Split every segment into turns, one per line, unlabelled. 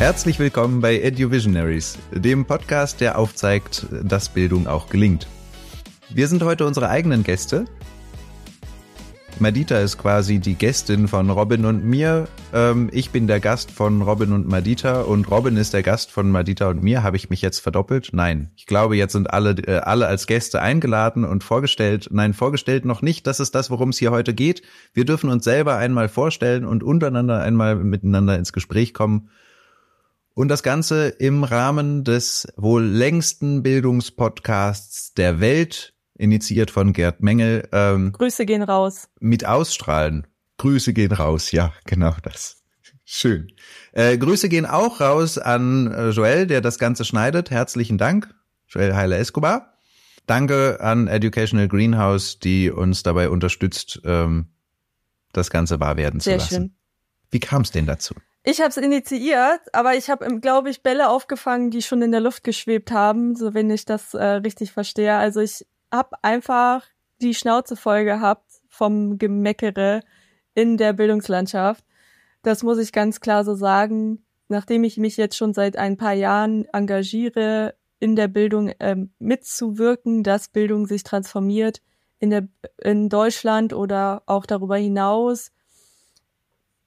Herzlich willkommen bei EduVisionaries, dem Podcast, der aufzeigt, dass Bildung auch gelingt. Wir sind heute unsere eigenen Gäste. Madita ist quasi die Gästin von Robin und mir. Ähm, ich bin der Gast von Robin und Madita und Robin ist der Gast von Madita und mir. Habe ich mich jetzt verdoppelt? Nein. Ich glaube, jetzt sind alle, äh, alle als Gäste eingeladen und vorgestellt. Nein, vorgestellt noch nicht. Das ist das, worum es hier heute geht. Wir dürfen uns selber einmal vorstellen und untereinander einmal miteinander ins Gespräch kommen. Und das Ganze im Rahmen des wohl längsten Bildungspodcasts der Welt, initiiert von Gerd Mengel.
Ähm, Grüße gehen raus.
Mit Ausstrahlen. Grüße gehen raus, ja, genau das. Schön. Äh, Grüße gehen auch raus an äh, Joel, der das Ganze schneidet. Herzlichen Dank, Joel Heile Escobar. Danke an Educational Greenhouse, die uns dabei unterstützt, ähm, das Ganze wahr werden Sehr zu lassen. Schön. Wie kam es denn dazu?
Ich habe es initiiert, aber ich habe, glaube ich, Bälle aufgefangen, die schon in der Luft geschwebt haben, so wenn ich das äh, richtig verstehe. Also ich habe einfach die Schnauze voll gehabt vom Gemeckere in der Bildungslandschaft. Das muss ich ganz klar so sagen. Nachdem ich mich jetzt schon seit ein paar Jahren engagiere, in der Bildung ähm, mitzuwirken, dass Bildung sich transformiert in, der, in Deutschland oder auch darüber hinaus,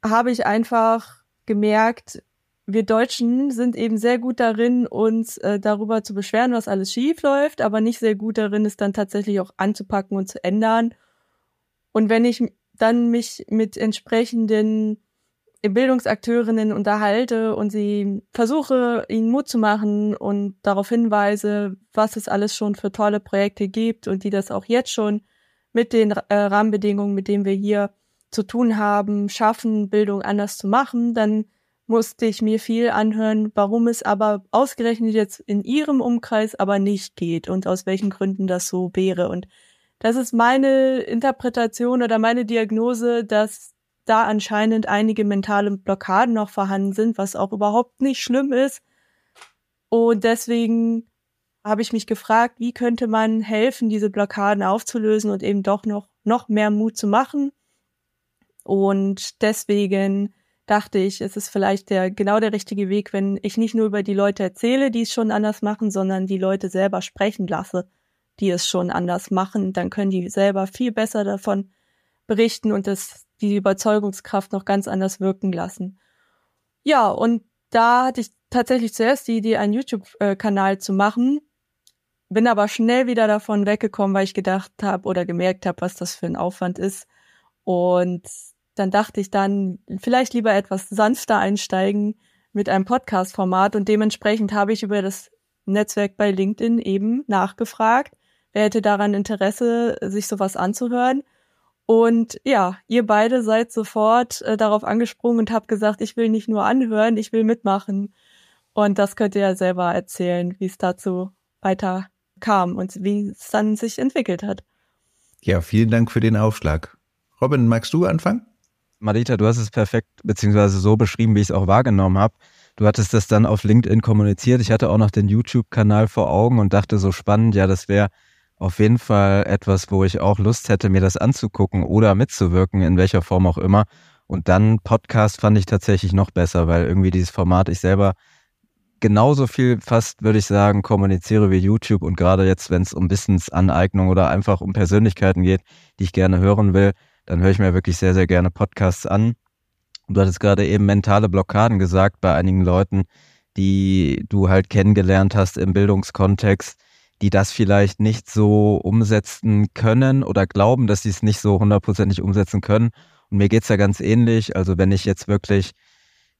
habe ich einfach gemerkt, wir Deutschen sind eben sehr gut darin, uns äh, darüber zu beschweren, was alles schief läuft, aber nicht sehr gut darin, es dann tatsächlich auch anzupacken und zu ändern. Und wenn ich dann mich mit entsprechenden Bildungsakteurinnen unterhalte und sie versuche, ihnen Mut zu machen und darauf hinweise, was es alles schon für tolle Projekte gibt und die das auch jetzt schon mit den äh, Rahmenbedingungen, mit denen wir hier zu tun haben, schaffen, Bildung anders zu machen, dann musste ich mir viel anhören, warum es aber ausgerechnet jetzt in ihrem Umkreis aber nicht geht und aus welchen Gründen das so wäre. Und das ist meine Interpretation oder meine Diagnose, dass da anscheinend einige mentale Blockaden noch vorhanden sind, was auch überhaupt nicht schlimm ist. Und deswegen habe ich mich gefragt, wie könnte man helfen, diese Blockaden aufzulösen und eben doch noch, noch mehr Mut zu machen. Und deswegen dachte ich, es ist vielleicht der genau der richtige Weg, wenn ich nicht nur über die Leute erzähle, die es schon anders machen, sondern die Leute selber sprechen lasse, die es schon anders machen, dann können die selber viel besser davon berichten und das die Überzeugungskraft noch ganz anders wirken lassen. Ja, und da hatte ich tatsächlich zuerst die Idee, einen YouTube-Kanal zu machen, bin aber schnell wieder davon weggekommen, weil ich gedacht habe oder gemerkt habe, was das für ein Aufwand ist. Und dann dachte ich dann, vielleicht lieber etwas sanfter einsteigen mit einem Podcast-Format und dementsprechend habe ich über das Netzwerk bei LinkedIn eben nachgefragt, wer hätte daran Interesse, sich sowas anzuhören. Und ja, ihr beide seid sofort äh, darauf angesprungen und habt gesagt, ich will nicht nur anhören, ich will mitmachen. Und das könnt ihr ja selber erzählen, wie es dazu weiter kam und wie es dann sich entwickelt hat.
Ja, vielen Dank für den Aufschlag. Robin, magst du anfangen?
Marita, du hast es perfekt beziehungsweise so beschrieben, wie ich es auch wahrgenommen habe. Du hattest das dann auf LinkedIn kommuniziert. Ich hatte auch noch den YouTube-Kanal vor Augen und dachte so spannend, ja, das wäre auf jeden Fall etwas, wo ich auch Lust hätte, mir das anzugucken oder mitzuwirken, in welcher Form auch immer. Und dann Podcast fand ich tatsächlich noch besser, weil irgendwie dieses Format ich selber genauso viel fast, würde ich sagen, kommuniziere wie YouTube und gerade jetzt, wenn es um Wissensaneignung oder einfach um Persönlichkeiten geht, die ich gerne hören will, dann höre ich mir wirklich sehr, sehr gerne Podcasts an. Du hattest gerade eben mentale Blockaden gesagt bei einigen Leuten, die du halt kennengelernt hast im Bildungskontext, die das vielleicht nicht so umsetzen können oder glauben, dass sie es nicht so hundertprozentig umsetzen können. Und mir geht's ja ganz ähnlich. Also wenn ich jetzt wirklich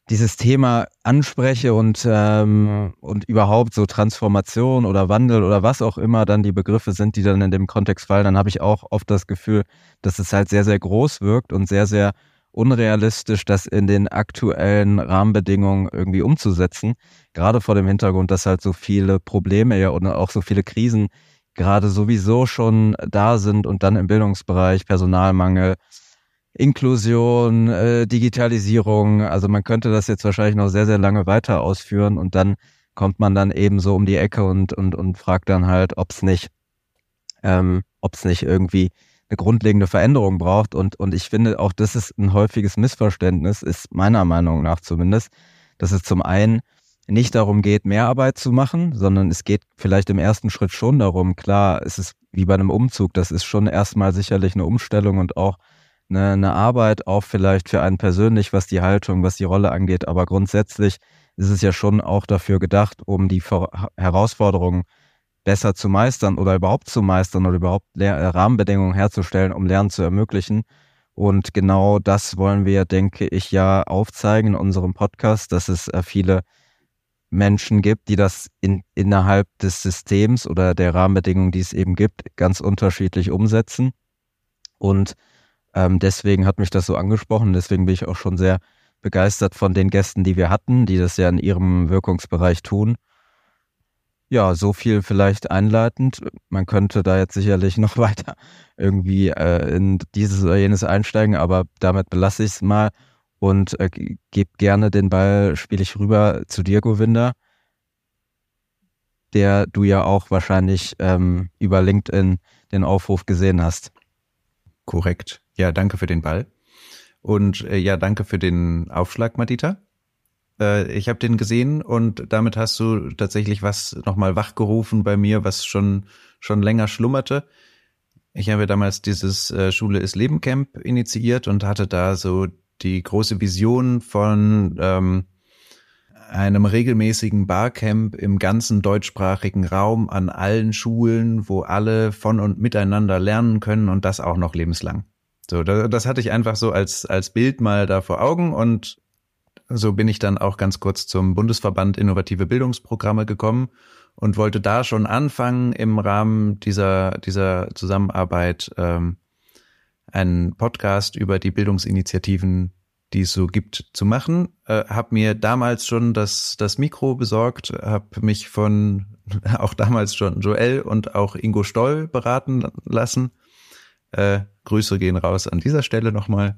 dieses Thema anspreche und, ähm, und überhaupt so Transformation oder Wandel oder was auch immer dann die Begriffe sind, die dann in dem Kontext fallen, dann habe ich auch oft das Gefühl, dass es halt sehr, sehr groß wirkt und sehr, sehr unrealistisch, das in den aktuellen Rahmenbedingungen irgendwie umzusetzen. Gerade vor dem Hintergrund, dass halt so viele Probleme ja und auch so viele Krisen gerade sowieso schon da sind und dann im Bildungsbereich Personalmangel, Inklusion, äh, Digitalisierung. Also man könnte das jetzt wahrscheinlich noch sehr, sehr lange weiter ausführen und dann kommt man dann eben so um die Ecke und, und, und fragt dann halt, ob es nicht, ähm, ob nicht irgendwie eine grundlegende Veränderung braucht. Und, und ich finde auch, das ist ein häufiges Missverständnis, ist meiner Meinung nach zumindest, dass es zum einen nicht darum geht, mehr Arbeit zu machen, sondern es geht vielleicht im ersten Schritt schon darum, klar, es ist wie bei einem Umzug, das ist schon erstmal sicherlich eine Umstellung und auch eine, eine Arbeit, auch vielleicht für einen persönlich, was die Haltung, was die Rolle angeht, aber grundsätzlich ist es ja schon auch dafür gedacht, um die Herausforderungen besser zu meistern oder überhaupt zu meistern oder überhaupt Rahmenbedingungen herzustellen, um Lernen zu ermöglichen. Und genau das wollen wir, denke ich, ja aufzeigen in unserem Podcast, dass es äh, viele Menschen gibt, die das in, innerhalb des Systems oder der Rahmenbedingungen, die es eben gibt, ganz unterschiedlich umsetzen. Und ähm, deswegen hat mich das so angesprochen. Deswegen bin ich auch schon sehr begeistert von den Gästen, die wir hatten, die das ja in ihrem Wirkungsbereich tun. Ja, so viel vielleicht einleitend. Man könnte da jetzt sicherlich noch weiter irgendwie äh, in dieses oder jenes einsteigen, aber damit belasse ich es mal und äh, gebe gerne den Ball, spiele ich rüber zu dir, Govinda, der du ja auch wahrscheinlich ähm, über LinkedIn den Aufruf gesehen hast.
Korrekt. Ja, danke für den Ball. Und äh, ja, danke für den Aufschlag, Madita. Äh, ich habe den gesehen und damit hast du tatsächlich was nochmal wachgerufen bei mir, was schon, schon länger schlummerte. Ich habe damals dieses äh, Schule ist Leben Camp initiiert und hatte da so die große Vision von ähm, einem regelmäßigen Barcamp im ganzen deutschsprachigen Raum an allen Schulen, wo alle von und miteinander lernen können und das auch noch lebenslang. So, das hatte ich einfach so als, als Bild mal da vor Augen und so bin ich dann auch ganz kurz zum Bundesverband Innovative Bildungsprogramme gekommen und wollte da schon anfangen, im Rahmen dieser, dieser Zusammenarbeit ähm, einen Podcast über die Bildungsinitiativen, die es so gibt, zu machen. Äh, habe mir damals schon das, das Mikro besorgt, habe mich von auch damals schon Joel und auch Ingo Stoll beraten lassen. Äh, Grüße gehen raus an dieser Stelle nochmal.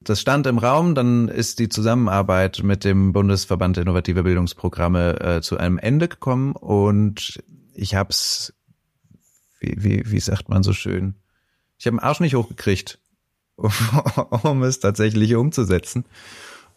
Das stand im Raum, dann ist die Zusammenarbeit mit dem Bundesverband Innovative Bildungsprogramme äh, zu einem Ende gekommen und ich hab's, wie, wie, wie sagt man so schön, ich habe den Arsch nicht hochgekriegt, um es tatsächlich umzusetzen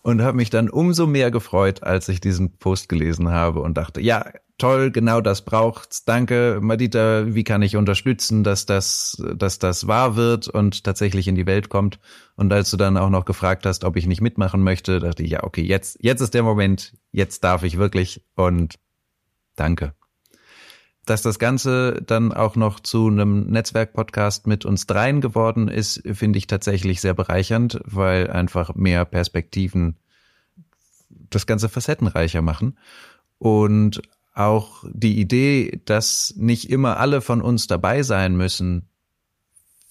und habe mich dann umso mehr gefreut, als ich diesen Post gelesen habe und dachte, ja, toll, genau das braucht's. Danke, Madita, wie kann ich unterstützen, dass das, dass das wahr wird und tatsächlich in die Welt kommt? Und als du dann auch noch gefragt hast, ob ich nicht mitmachen möchte, dachte ich, ja, okay, jetzt, jetzt ist der Moment, jetzt darf ich wirklich und danke. Dass das Ganze dann auch noch zu einem Netzwerk-Podcast mit uns dreien geworden ist, finde ich tatsächlich sehr bereichernd, weil einfach mehr Perspektiven das Ganze facettenreicher machen. Und auch die Idee, dass nicht immer alle von uns dabei sein müssen,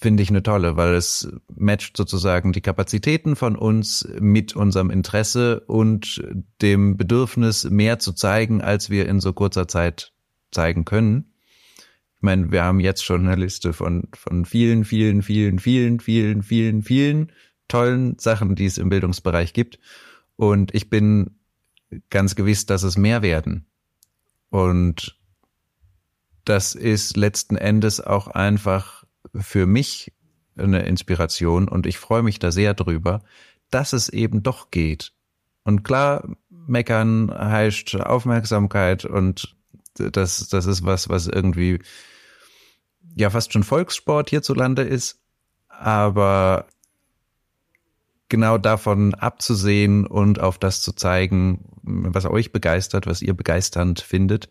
finde ich eine tolle, weil es matcht sozusagen die Kapazitäten von uns mit unserem Interesse und dem Bedürfnis, mehr zu zeigen, als wir in so kurzer Zeit zeigen können. Ich meine, wir haben jetzt schon eine Liste von, von vielen, vielen, vielen, vielen, vielen, vielen, vielen tollen Sachen, die es im Bildungsbereich gibt. Und ich bin ganz gewiss, dass es mehr werden. Und das ist letzten Endes auch einfach für mich eine Inspiration und ich freue mich da sehr drüber, dass es eben doch geht. Und klar, meckern heißt Aufmerksamkeit und das, das ist was, was irgendwie ja fast schon Volkssport hierzulande ist. Aber genau davon abzusehen und auf das zu zeigen, was euch begeistert, was ihr begeisternd findet,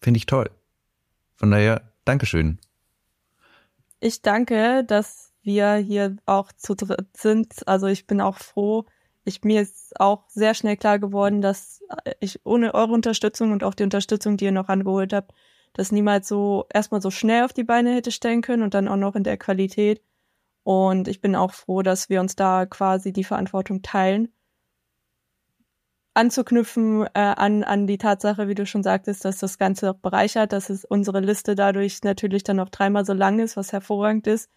finde ich toll. Von daher, Dankeschön.
Ich danke, dass wir hier auch zu dritt sind. Also ich bin auch froh. Ich, mir ist auch sehr schnell klar geworden, dass ich ohne eure Unterstützung und auch die Unterstützung, die ihr noch angeholt habt, das niemals so erstmal so schnell auf die Beine hätte stellen können und dann auch noch in der Qualität. Und ich bin auch froh, dass wir uns da quasi die Verantwortung teilen. Anzuknüpfen äh, an, an die Tatsache, wie du schon sagtest, dass das Ganze auch bereichert, dass es unsere Liste dadurch natürlich dann noch dreimal so lang ist, was hervorragend ist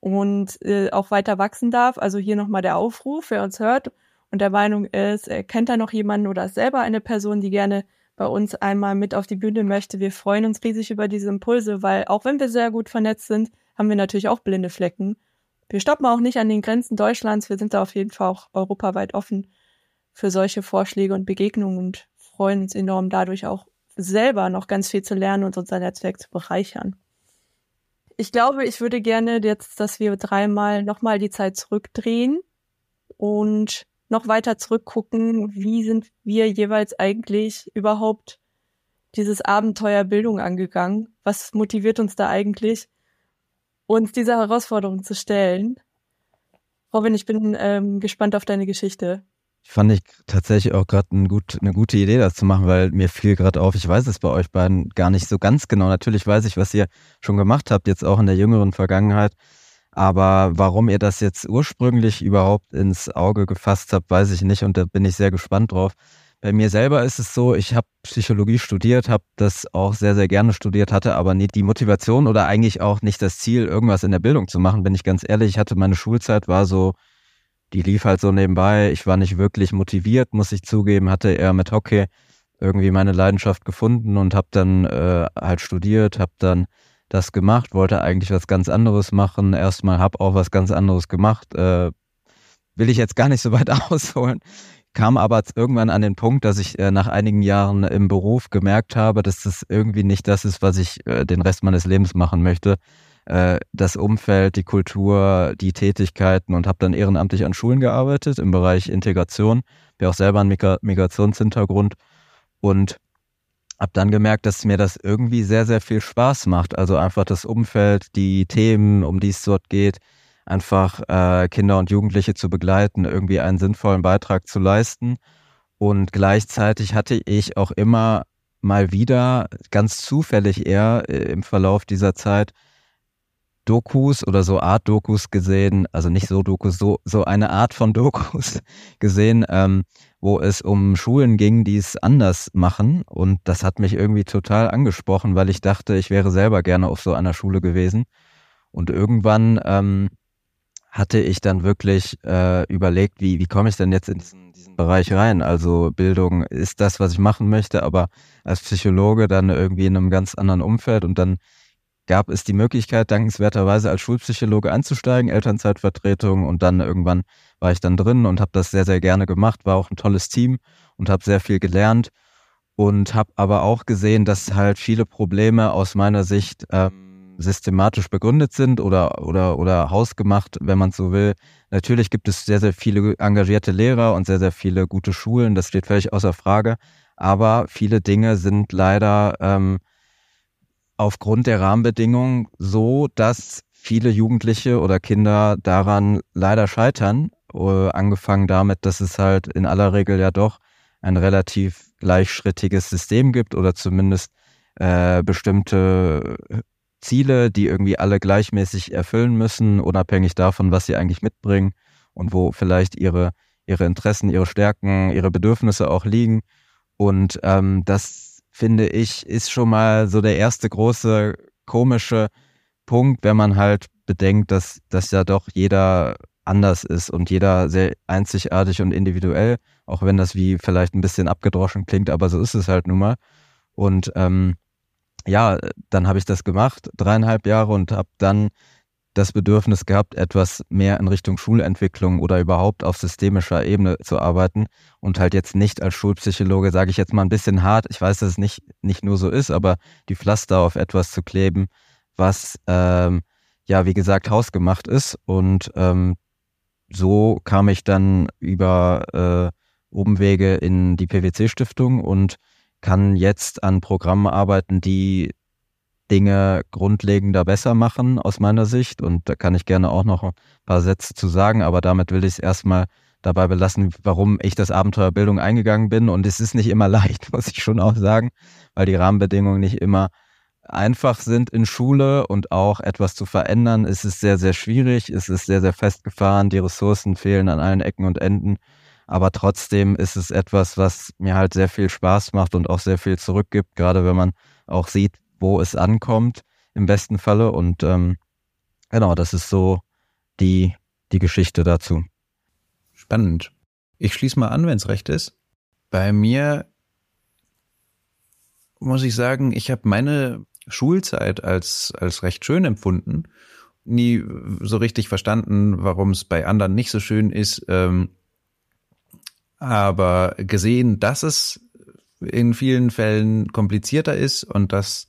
und äh, auch weiter wachsen darf. Also hier nochmal der Aufruf, wer uns hört und der Meinung ist, er kennt da noch jemanden oder ist selber eine Person, die gerne bei uns einmal mit auf die Bühne möchte. Wir freuen uns riesig über diese Impulse, weil auch wenn wir sehr gut vernetzt sind, haben wir natürlich auch blinde Flecken. Wir stoppen auch nicht an den Grenzen Deutschlands. Wir sind da auf jeden Fall auch europaweit offen für solche Vorschläge und Begegnungen und freuen uns enorm dadurch auch selber noch ganz viel zu lernen und unser Netzwerk zu bereichern. Ich glaube, ich würde gerne jetzt, dass wir dreimal nochmal die Zeit zurückdrehen und noch weiter zurückgucken, wie sind wir jeweils eigentlich überhaupt dieses Abenteuer Bildung angegangen? Was motiviert uns da eigentlich, uns dieser Herausforderung zu stellen? Robin, ich bin ähm, gespannt auf deine Geschichte.
Fand ich tatsächlich auch gerade ein gut, eine gute Idee, das zu machen, weil mir fiel gerade auf, ich weiß es bei euch beiden gar nicht so ganz genau. Natürlich weiß ich, was ihr schon gemacht habt, jetzt auch in der jüngeren Vergangenheit. Aber warum ihr das jetzt ursprünglich überhaupt ins Auge gefasst habt, weiß ich nicht und da bin ich sehr gespannt drauf. Bei mir selber ist es so, ich habe Psychologie studiert, habe das auch sehr, sehr gerne studiert, hatte aber nie die Motivation oder eigentlich auch nicht das Ziel, irgendwas in der Bildung zu machen, bin ich ganz ehrlich. Ich hatte meine Schulzeit, war so, die lief halt so nebenbei. Ich war nicht wirklich motiviert, muss ich zugeben, hatte eher mit Hockey irgendwie meine Leidenschaft gefunden und habe dann äh, halt studiert, habe dann das gemacht, wollte eigentlich was ganz anderes machen. Erstmal habe auch was ganz anderes gemacht. Äh, will ich jetzt gar nicht so weit ausholen. Kam aber irgendwann an den Punkt, dass ich äh, nach einigen Jahren im Beruf gemerkt habe, dass das irgendwie nicht das ist, was ich äh, den Rest meines Lebens machen möchte. Äh, das Umfeld, die Kultur, die Tätigkeiten und habe dann ehrenamtlich an Schulen gearbeitet im Bereich Integration. Bin auch selber ein Migrationshintergrund und habe dann gemerkt, dass mir das irgendwie sehr, sehr viel Spaß macht. Also einfach das Umfeld, die Themen, um die es dort geht, einfach äh, Kinder und Jugendliche zu begleiten, irgendwie einen sinnvollen Beitrag zu leisten. Und gleichzeitig hatte ich auch immer mal wieder, ganz zufällig eher äh, im Verlauf dieser Zeit, Dokus oder so Art Dokus gesehen, also nicht so Dokus, so, so eine Art von Dokus gesehen, ähm, wo es um Schulen ging, die es anders machen. Und das hat mich irgendwie total angesprochen, weil ich dachte, ich wäre selber gerne auf so einer Schule gewesen. Und irgendwann ähm, hatte ich dann wirklich äh, überlegt, wie, wie komme ich denn jetzt in diesen, diesen Bereich rein? Also Bildung ist das, was ich machen möchte, aber als Psychologe dann irgendwie in einem ganz anderen Umfeld und dann gab es die Möglichkeit, dankenswerterweise als Schulpsychologe einzusteigen, Elternzeitvertretung und dann irgendwann war ich dann drin und habe das sehr, sehr gerne gemacht, war auch ein tolles Team und habe sehr viel gelernt und habe aber auch gesehen, dass halt viele Probleme aus meiner Sicht ähm, systematisch begründet sind oder, oder, oder hausgemacht, wenn man so will. Natürlich gibt es sehr, sehr viele engagierte Lehrer und sehr, sehr viele gute Schulen, das steht völlig außer Frage, aber viele Dinge sind leider ähm, aufgrund der Rahmenbedingungen so, dass viele Jugendliche oder Kinder daran leider scheitern. Uh, angefangen damit, dass es halt in aller Regel ja doch ein relativ gleichschrittiges System gibt oder zumindest äh, bestimmte Ziele, die irgendwie alle gleichmäßig erfüllen müssen, unabhängig davon, was sie eigentlich mitbringen und wo vielleicht ihre, ihre Interessen, ihre Stärken, ihre Bedürfnisse auch liegen. Und ähm, das finde ich, ist schon mal so der erste große komische Punkt, wenn man halt bedenkt, dass, dass ja doch jeder anders ist und jeder sehr einzigartig und individuell, auch wenn das wie vielleicht ein bisschen abgedroschen klingt, aber so ist es halt nun mal. Und ähm, ja, dann habe ich das gemacht, dreieinhalb Jahre und habe dann das Bedürfnis gehabt, etwas mehr in Richtung Schulentwicklung oder überhaupt auf systemischer Ebene zu arbeiten und halt jetzt nicht als Schulpsychologe, sage ich jetzt mal ein bisschen hart, ich weiß, dass es nicht, nicht nur so ist, aber die Pflaster auf etwas zu kleben, was ähm, ja, wie gesagt, hausgemacht ist. Und ähm, so kam ich dann über äh, Umwege in die PwC-Stiftung und kann jetzt an Programmen arbeiten, die Dinge grundlegender besser machen aus meiner Sicht. Und da kann ich gerne auch noch ein paar Sätze zu sagen, aber damit will ich es erstmal dabei belassen, warum ich das Abenteuer Bildung eingegangen bin. Und es ist nicht immer leicht, muss ich schon auch sagen, weil die Rahmenbedingungen nicht immer einfach sind in Schule und auch etwas zu verändern. Es ist sehr, sehr schwierig. Es ist sehr, sehr festgefahren. Die Ressourcen fehlen an allen Ecken und Enden. Aber trotzdem ist es etwas, was mir halt sehr viel Spaß macht und auch sehr viel zurückgibt, gerade wenn man auch sieht, wo es ankommt, im besten Falle. Und ähm, genau, das ist so die, die Geschichte dazu.
Spannend. Ich schließe mal an, wenn es recht ist. Bei mir muss ich sagen, ich habe meine Schulzeit als, als recht schön empfunden. Nie so richtig verstanden, warum es bei anderen nicht so schön ist. Ähm, aber gesehen, dass es in vielen Fällen komplizierter ist und das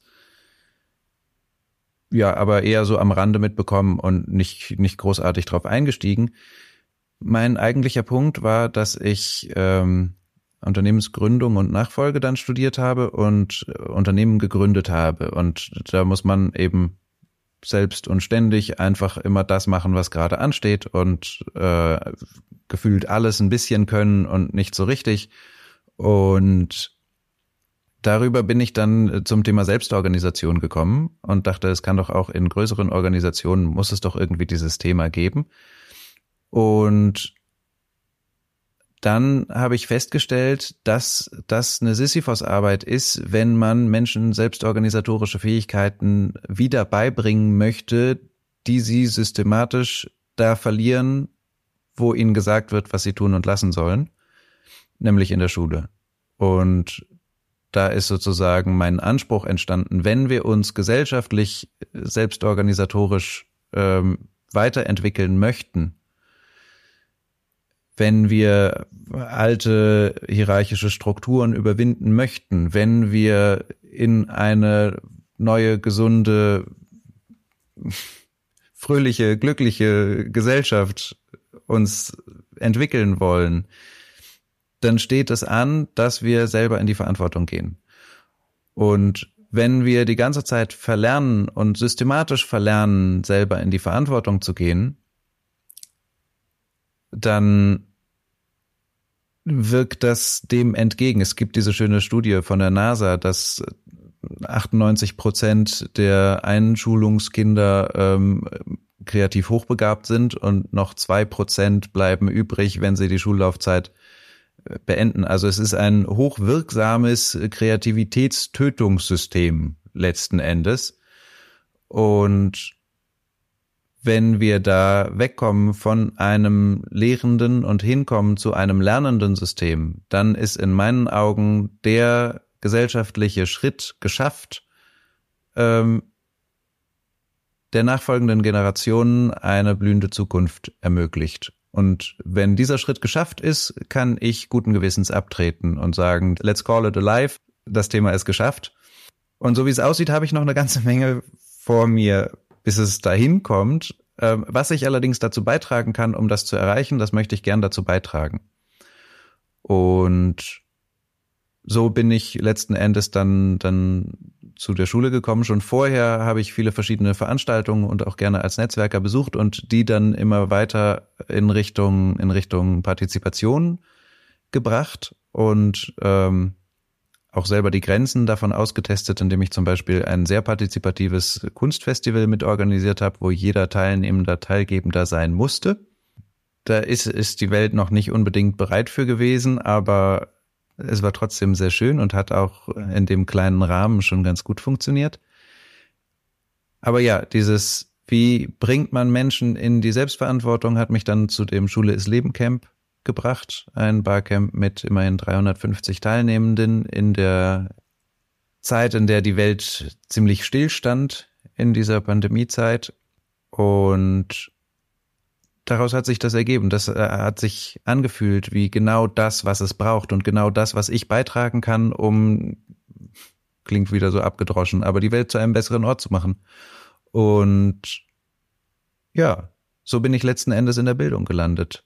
ja, aber eher so am Rande mitbekommen und nicht, nicht großartig drauf eingestiegen. Mein eigentlicher Punkt war, dass ich ähm, Unternehmensgründung und Nachfolge dann studiert habe und Unternehmen gegründet habe. Und da muss man eben selbst und ständig einfach immer das machen, was gerade ansteht und äh, gefühlt alles ein bisschen können und nicht so richtig. Und darüber bin ich dann zum Thema Selbstorganisation gekommen und dachte, es kann doch auch in größeren Organisationen, muss es doch irgendwie dieses Thema geben. Und dann habe ich festgestellt, dass das eine Sisyphos-Arbeit ist, wenn man Menschen selbstorganisatorische Fähigkeiten wieder beibringen möchte, die sie systematisch da verlieren, wo ihnen gesagt wird, was sie tun und lassen sollen, nämlich in der Schule. Und da ist sozusagen mein Anspruch entstanden, wenn wir uns gesellschaftlich selbstorganisatorisch ähm, weiterentwickeln möchten, wenn wir alte hierarchische Strukturen überwinden möchten, wenn wir in eine neue, gesunde, fröhliche, glückliche Gesellschaft uns entwickeln wollen, dann steht es an, dass wir selber in die Verantwortung gehen. Und wenn wir die ganze Zeit verlernen und systematisch verlernen, selber in die Verantwortung zu gehen, dann wirkt das dem entgegen. Es gibt diese schöne Studie von der NASA, dass 98 Prozent der Einschulungskinder ähm, kreativ hochbegabt sind und noch zwei Prozent bleiben übrig, wenn sie die Schullaufzeit äh, beenden. Also es ist ein hochwirksames Kreativitätstötungssystem letzten Endes. Und wenn wir da wegkommen von einem lehrenden und hinkommen zu einem lernenden System, dann ist in meinen Augen der gesellschaftliche Schritt geschafft, ähm, der nachfolgenden Generationen eine blühende Zukunft ermöglicht. Und wenn dieser Schritt geschafft ist, kann ich guten Gewissens abtreten und sagen, let's call it alive, das Thema ist geschafft. Und so wie es aussieht, habe ich noch eine ganze Menge vor mir, bis es dahin kommt. Ähm, was ich allerdings dazu beitragen kann, um das zu erreichen, das möchte ich gern dazu beitragen. Und so bin ich letzten Endes dann, dann zu der Schule gekommen. Schon vorher habe ich viele verschiedene Veranstaltungen und auch gerne als Netzwerker besucht und die dann immer weiter in Richtung, in Richtung Partizipation gebracht. Und ähm, auch selber die Grenzen davon ausgetestet, indem ich zum Beispiel ein sehr partizipatives Kunstfestival mit organisiert habe, wo jeder Teilnehmender Teilgebender sein musste. Da ist, ist die Welt noch nicht unbedingt bereit für gewesen, aber es war trotzdem sehr schön und hat auch in dem kleinen Rahmen schon ganz gut funktioniert. Aber ja, dieses, wie bringt man Menschen in die Selbstverantwortung, hat mich dann zu dem Schule ist Leben Camp gebracht. Ein Barcamp mit immerhin 350 Teilnehmenden in der Zeit, in der die Welt ziemlich stillstand in dieser Pandemiezeit. Und daraus hat sich das ergeben. Das äh, hat sich angefühlt wie genau das, was es braucht und genau das, was ich beitragen kann, um, klingt wieder so abgedroschen, aber die Welt zu einem besseren Ort zu machen. Und ja, so bin ich letzten Endes in der Bildung gelandet.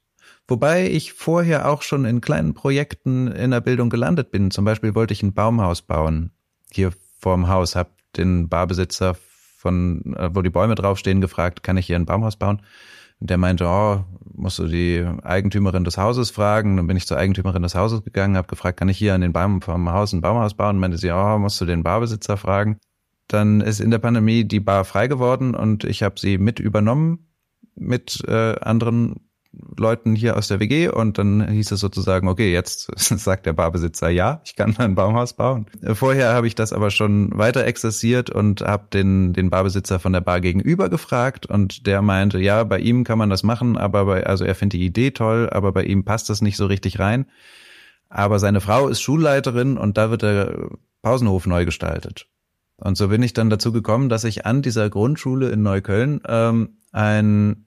Wobei ich vorher auch schon in kleinen Projekten in der Bildung gelandet bin. Zum Beispiel wollte ich ein Baumhaus bauen. Hier vorm Haus. Hab den Barbesitzer von, äh, wo die Bäume draufstehen, gefragt, kann ich hier ein Baumhaus bauen? Und der meinte, oh, musst du die Eigentümerin des Hauses fragen. Dann bin ich zur Eigentümerin des Hauses gegangen, habe gefragt, kann ich hier an den Baum vom Haus ein Baumhaus bauen? Und meinte sie, oh, musst du den Barbesitzer fragen. Dann ist in der Pandemie die Bar frei geworden und ich habe sie mit übernommen mit äh, anderen Leuten hier aus der WG und dann hieß es sozusagen, okay, jetzt sagt der Barbesitzer, ja, ich kann ein Baumhaus bauen. Vorher habe ich das aber schon weiter exerziert und habe den, den Barbesitzer von der Bar gegenüber gefragt und der meinte, ja, bei ihm kann man das machen, aber bei, also er findet die Idee toll, aber bei ihm passt das nicht so richtig rein. Aber seine Frau ist Schulleiterin und da wird der Pausenhof neu gestaltet. Und so bin ich dann dazu gekommen, dass ich an dieser Grundschule in Neukölln ähm, ein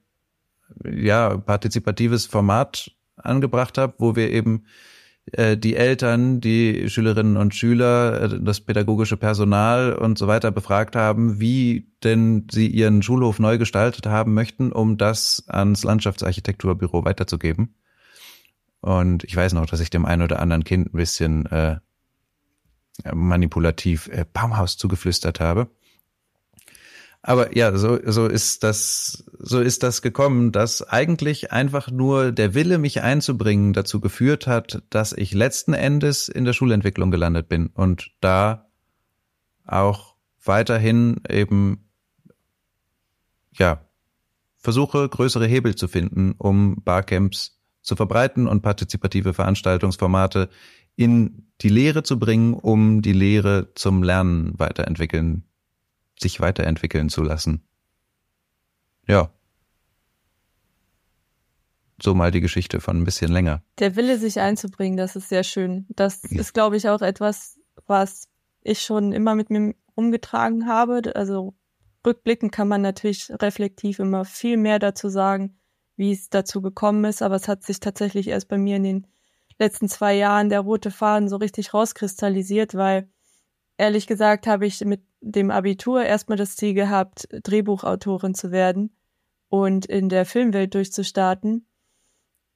ja, partizipatives Format angebracht habe, wo wir eben äh, die Eltern, die Schülerinnen und Schüler, äh, das pädagogische Personal und so weiter befragt haben, wie denn sie ihren Schulhof neu gestaltet haben möchten, um das ans Landschaftsarchitekturbüro weiterzugeben. Und ich weiß noch, dass ich dem einen oder anderen Kind ein bisschen äh, manipulativ äh, Baumhaus zugeflüstert habe. Aber ja, so, so ist das, so ist das gekommen, dass eigentlich einfach nur der Wille, mich einzubringen, dazu geführt hat, dass ich letzten Endes in der Schulentwicklung gelandet bin und da auch weiterhin eben, ja, versuche, größere Hebel zu finden, um Barcamps zu verbreiten und partizipative Veranstaltungsformate in die Lehre zu bringen, um die Lehre zum Lernen weiterentwickeln sich weiterentwickeln zu lassen. Ja. So mal die Geschichte von ein bisschen länger.
Der Wille, sich einzubringen, das ist sehr schön. Das ja. ist, glaube ich, auch etwas, was ich schon immer mit mir umgetragen habe. Also rückblickend kann man natürlich reflektiv immer viel mehr dazu sagen, wie es dazu gekommen ist, aber es hat sich tatsächlich erst bei mir in den letzten zwei Jahren der rote Faden so richtig rauskristallisiert, weil ehrlich gesagt habe ich mit dem Abitur erstmal das Ziel gehabt, Drehbuchautorin zu werden und in der Filmwelt durchzustarten.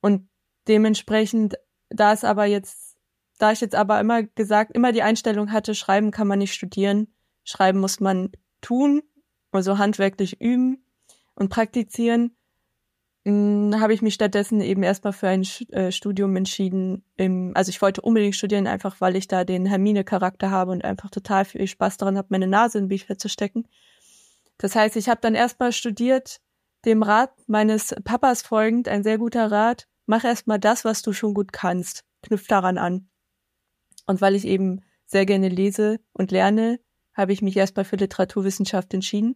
Und dementsprechend, da es aber jetzt, da ich jetzt aber immer gesagt, immer die Einstellung hatte, schreiben kann man nicht studieren, schreiben muss man tun, also handwerklich üben und praktizieren, habe ich mich stattdessen eben erstmal für ein äh, Studium entschieden. Im, also ich wollte unbedingt studieren, einfach weil ich da den Hermine-Charakter habe und einfach total viel Spaß daran habe, meine Nase in Bücher zu stecken. Das heißt, ich habe dann erstmal studiert, dem Rat meines Papas folgend, ein sehr guter Rat, mach erstmal das, was du schon gut kannst, knüpf daran an. Und weil ich eben sehr gerne lese und lerne, habe ich mich erstmal für Literaturwissenschaft entschieden.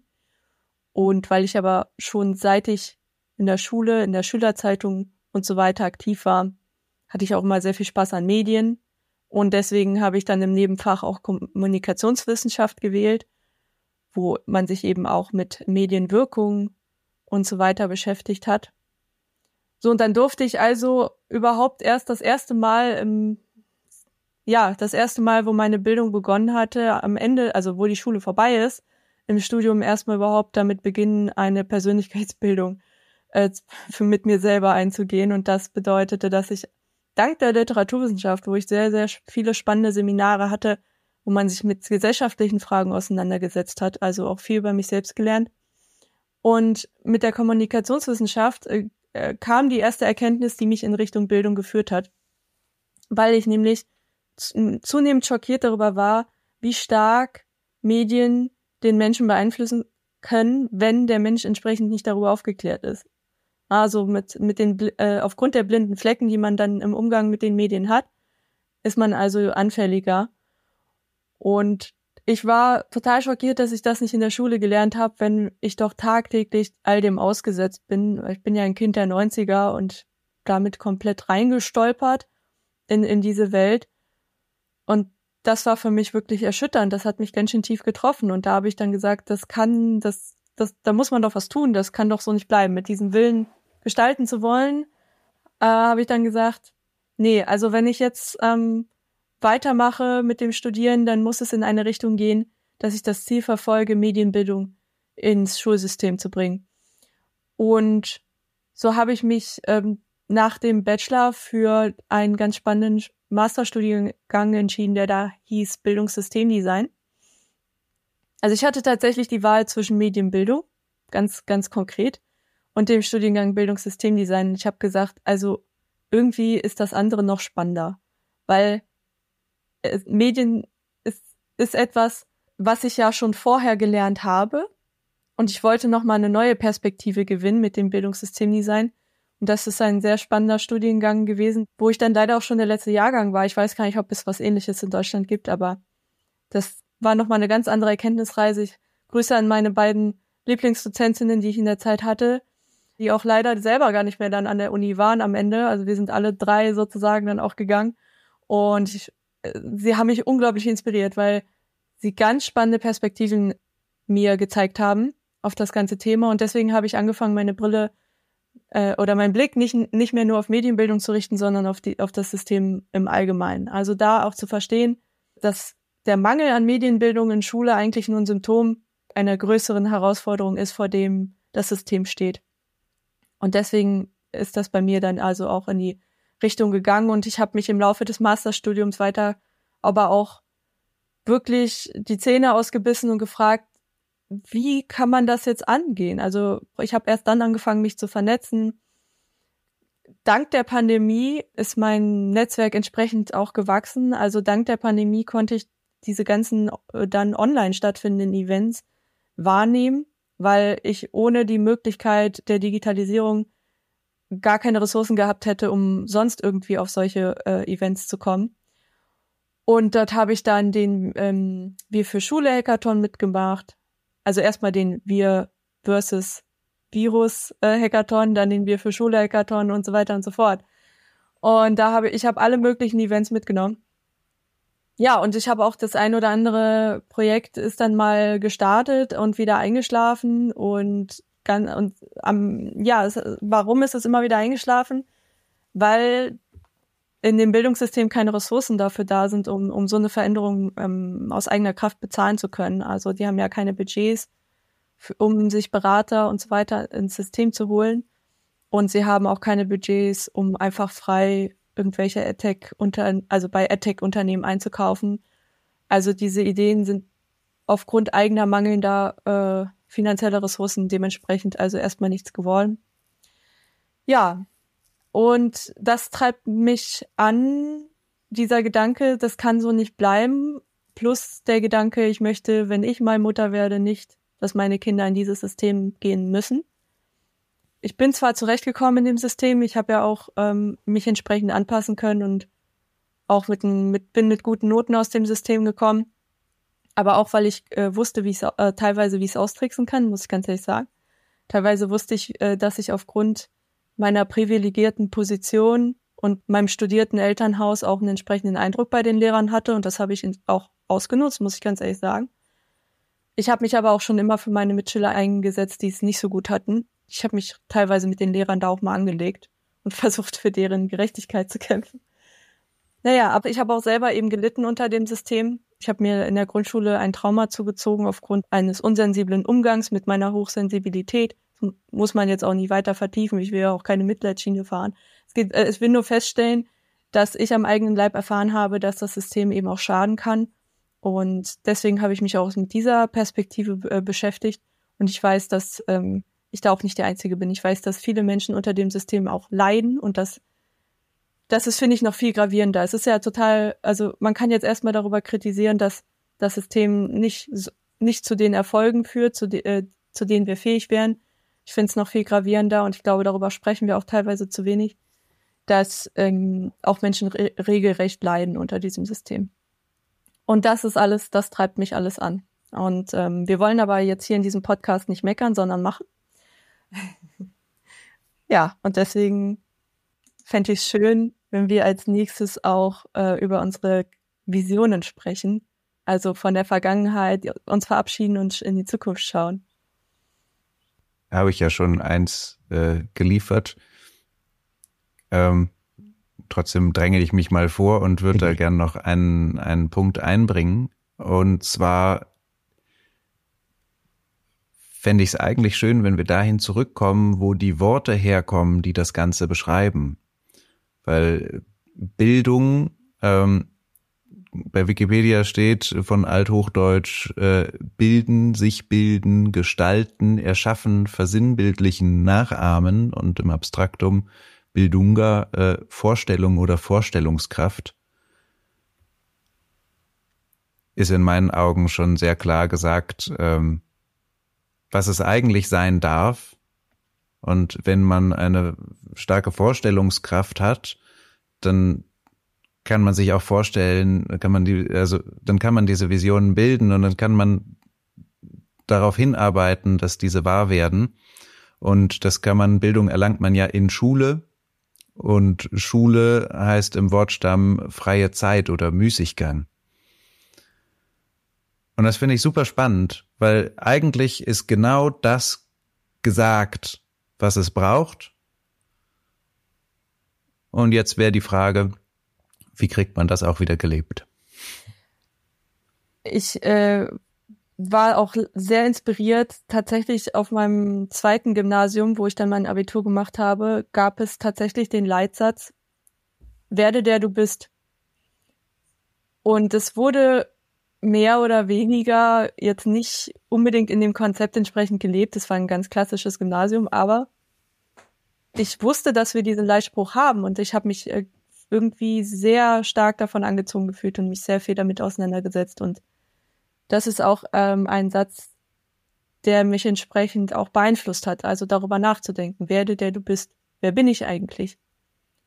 Und weil ich aber schon seit ich in der Schule, in der Schülerzeitung und so weiter aktiv war, hatte ich auch immer sehr viel Spaß an Medien. Und deswegen habe ich dann im Nebenfach auch Kommunikationswissenschaft gewählt, wo man sich eben auch mit Medienwirkung und so weiter beschäftigt hat. So, und dann durfte ich also überhaupt erst das erste Mal im, ja, das erste Mal, wo meine Bildung begonnen hatte, am Ende, also wo die Schule vorbei ist, im Studium erstmal überhaupt damit beginnen, eine Persönlichkeitsbildung äh, für mit mir selber einzugehen. Und das bedeutete, dass ich dank der Literaturwissenschaft, wo ich sehr, sehr viele spannende Seminare hatte, wo man sich mit gesellschaftlichen Fragen auseinandergesetzt hat, also auch viel über mich selbst gelernt. Und mit der Kommunikationswissenschaft äh, äh kam die erste Erkenntnis, die mich in Richtung Bildung geführt hat, weil ich nämlich zunehmend schockiert darüber war, wie stark Medien den Menschen beeinflussen können, wenn der Mensch entsprechend nicht darüber aufgeklärt ist. Also mit, mit den, äh, aufgrund der blinden Flecken, die man dann im Umgang mit den Medien hat, ist man also anfälliger. Und ich war total schockiert, dass ich das nicht in der Schule gelernt habe, wenn ich doch tagtäglich all dem ausgesetzt bin. Ich bin ja ein Kind der 90er und damit komplett reingestolpert in, in diese Welt. Und das war für mich wirklich erschütternd. Das hat mich ganz schön tief getroffen. Und da habe ich dann gesagt, das kann, das, das, da muss man doch was tun. Das kann doch so nicht bleiben. Mit diesem Willen, gestalten zu wollen, äh, habe ich dann gesagt, nee, also wenn ich jetzt ähm, weitermache mit dem Studieren, dann muss es in eine Richtung gehen, dass ich das Ziel verfolge, Medienbildung ins Schulsystem zu bringen. Und so habe ich mich ähm, nach dem Bachelor für einen ganz spannenden Masterstudiengang entschieden, der da hieß Bildungssystemdesign. Also ich hatte tatsächlich die Wahl zwischen Medienbildung, ganz, ganz konkret, und dem Studiengang Bildungssystemdesign. Ich habe gesagt, also irgendwie ist das andere noch spannender, weil äh, Medien ist, ist etwas, was ich ja schon vorher gelernt habe und ich wollte noch mal eine neue Perspektive gewinnen mit dem Bildungssystemdesign. Und das ist ein sehr spannender Studiengang gewesen, wo ich dann leider auch schon der letzte Jahrgang war. Ich weiß gar nicht, ob es was ähnliches in Deutschland gibt, aber das war noch mal eine ganz andere Erkenntnisreise. Ich grüße an meine beiden Lieblingsdozentinnen, die ich in der Zeit hatte, die auch leider selber gar nicht mehr dann an der Uni waren am Ende. Also wir sind alle drei sozusagen dann auch gegangen. Und ich, äh, sie haben mich unglaublich inspiriert, weil sie ganz spannende Perspektiven mir gezeigt haben auf das ganze Thema. Und deswegen habe ich angefangen, meine Brille äh, oder mein Blick nicht, nicht mehr nur auf Medienbildung zu richten, sondern auf, die, auf das System im Allgemeinen. Also da auch zu verstehen, dass der Mangel an Medienbildung in Schule eigentlich nur ein Symptom einer größeren Herausforderung ist, vor dem das System steht. Und deswegen ist das bei mir dann also auch in die Richtung gegangen und ich habe mich im Laufe des Masterstudiums weiter aber auch wirklich die Zähne ausgebissen und gefragt, wie kann man das jetzt angehen? Also ich habe erst dann angefangen, mich zu vernetzen. Dank der Pandemie ist mein Netzwerk entsprechend auch gewachsen. Also dank der Pandemie konnte ich diese ganzen äh, dann online stattfindenden Events wahrnehmen, weil ich ohne die Möglichkeit der Digitalisierung gar keine Ressourcen gehabt hätte, um sonst irgendwie auf solche äh, Events zu kommen. Und dort habe ich dann den ähm, Wir für Schule Hackathon mitgemacht. Also erstmal den Wir versus Virus äh, Hackathon, dann den Wir für Schule Hackathon und so weiter und so fort. Und da habe ich habe alle möglichen Events mitgenommen. Ja, und ich habe auch das ein oder andere Projekt ist dann mal gestartet und wieder eingeschlafen und ganz und am ja, es, warum ist es immer wieder eingeschlafen? Weil in dem Bildungssystem keine Ressourcen dafür da sind, um, um so eine Veränderung ähm, aus eigener Kraft bezahlen zu können. Also die haben ja keine Budgets, für, um sich Berater und so weiter ins System zu holen. Und sie haben auch keine Budgets, um einfach frei irgendwelche AdTech unter, also bei AdTech-Unternehmen einzukaufen. Also diese Ideen sind aufgrund eigener mangelnder äh, finanzieller Ressourcen dementsprechend also erstmal nichts geworden. Ja, und das treibt mich an, dieser Gedanke, das kann so nicht bleiben. Plus der Gedanke, ich möchte, wenn ich mal Mutter werde, nicht, dass meine Kinder in dieses System gehen müssen. Ich bin zwar zurechtgekommen in dem System, ich habe ja auch ähm, mich entsprechend anpassen können und auch mit, mit bin mit guten Noten aus dem System gekommen, aber auch weil ich äh, wusste, wie ich äh, teilweise wie ich es austricksen kann, muss ich ganz ehrlich sagen. Teilweise wusste ich, äh, dass ich aufgrund meiner privilegierten Position und meinem studierten Elternhaus auch einen entsprechenden Eindruck bei den Lehrern hatte und das habe ich auch ausgenutzt, muss ich ganz ehrlich sagen. Ich habe mich aber auch schon immer für meine Mitschüler eingesetzt, die es nicht so gut hatten. Ich habe mich teilweise mit den Lehrern da auch mal angelegt und versucht, für deren Gerechtigkeit zu kämpfen. Naja, aber ich habe auch selber eben gelitten unter dem System. Ich habe mir in der Grundschule ein Trauma zugezogen aufgrund eines unsensiblen Umgangs mit meiner Hochsensibilität muss man jetzt auch nicht weiter vertiefen. Ich will ja auch keine Mitleidsschiene fahren. Es geht, äh, ich will nur feststellen, dass ich am eigenen Leib erfahren habe, dass das System eben auch schaden kann. Und deswegen habe ich mich auch mit dieser Perspektive äh, beschäftigt. Und ich weiß, dass ähm, ich da auch nicht der Einzige bin. Ich weiß, dass viele Menschen unter dem System auch leiden und das, das ist, finde ich, noch viel gravierender. Es ist ja total, also man kann jetzt erstmal darüber kritisieren, dass das System nicht, nicht zu den Erfolgen führt, zu, de, äh, zu denen wir fähig wären. Ich finde es noch viel gravierender und ich glaube, darüber sprechen wir auch teilweise zu wenig, dass ähm, auch Menschen re regelrecht leiden unter diesem System. Und das ist alles, das treibt mich alles an. Und ähm, wir wollen aber jetzt hier in diesem Podcast nicht meckern, sondern machen. ja, und deswegen fände ich es schön, wenn wir als nächstes auch äh, über unsere Visionen sprechen. Also von der Vergangenheit uns verabschieden und in die Zukunft schauen
habe ich ja schon eins äh, geliefert. Ähm, trotzdem dränge ich mich mal vor und würde da gern noch einen, einen Punkt einbringen. Und zwar fände ich es eigentlich schön, wenn wir dahin zurückkommen, wo die Worte herkommen, die das Ganze beschreiben. Weil Bildung ähm, bei Wikipedia steht von Althochdeutsch äh, bilden, sich bilden, gestalten, erschaffen, versinnbildlichen, nachahmen und im Abstraktum Bildunga äh, Vorstellung oder Vorstellungskraft ist in meinen Augen schon sehr klar gesagt, ähm, was es eigentlich sein darf. Und wenn man eine starke Vorstellungskraft hat, dann kann man sich auch vorstellen, kann man die, also dann kann man diese Visionen bilden und dann kann man darauf hinarbeiten, dass diese wahr werden. Und das kann man, Bildung erlangt man ja in Schule. Und Schule heißt im Wortstamm freie Zeit oder Müßiggang. Und das finde ich super spannend, weil eigentlich ist genau das gesagt, was es braucht, Und jetzt wäre die Frage, wie kriegt man das auch wieder gelebt?
Ich äh, war auch sehr inspiriert. Tatsächlich auf meinem zweiten Gymnasium, wo ich dann mein Abitur gemacht habe, gab es tatsächlich den Leitsatz, werde der du bist. Und es wurde mehr oder weniger jetzt nicht unbedingt in dem Konzept entsprechend gelebt. Es war ein ganz klassisches Gymnasium, aber ich wusste, dass wir diesen Leitspruch haben und ich habe mich äh, irgendwie sehr stark davon angezogen gefühlt und mich sehr viel damit auseinandergesetzt. Und das ist auch ähm, ein Satz, der mich entsprechend auch beeinflusst hat, also darüber nachzudenken, werde der du bist, wer bin ich eigentlich?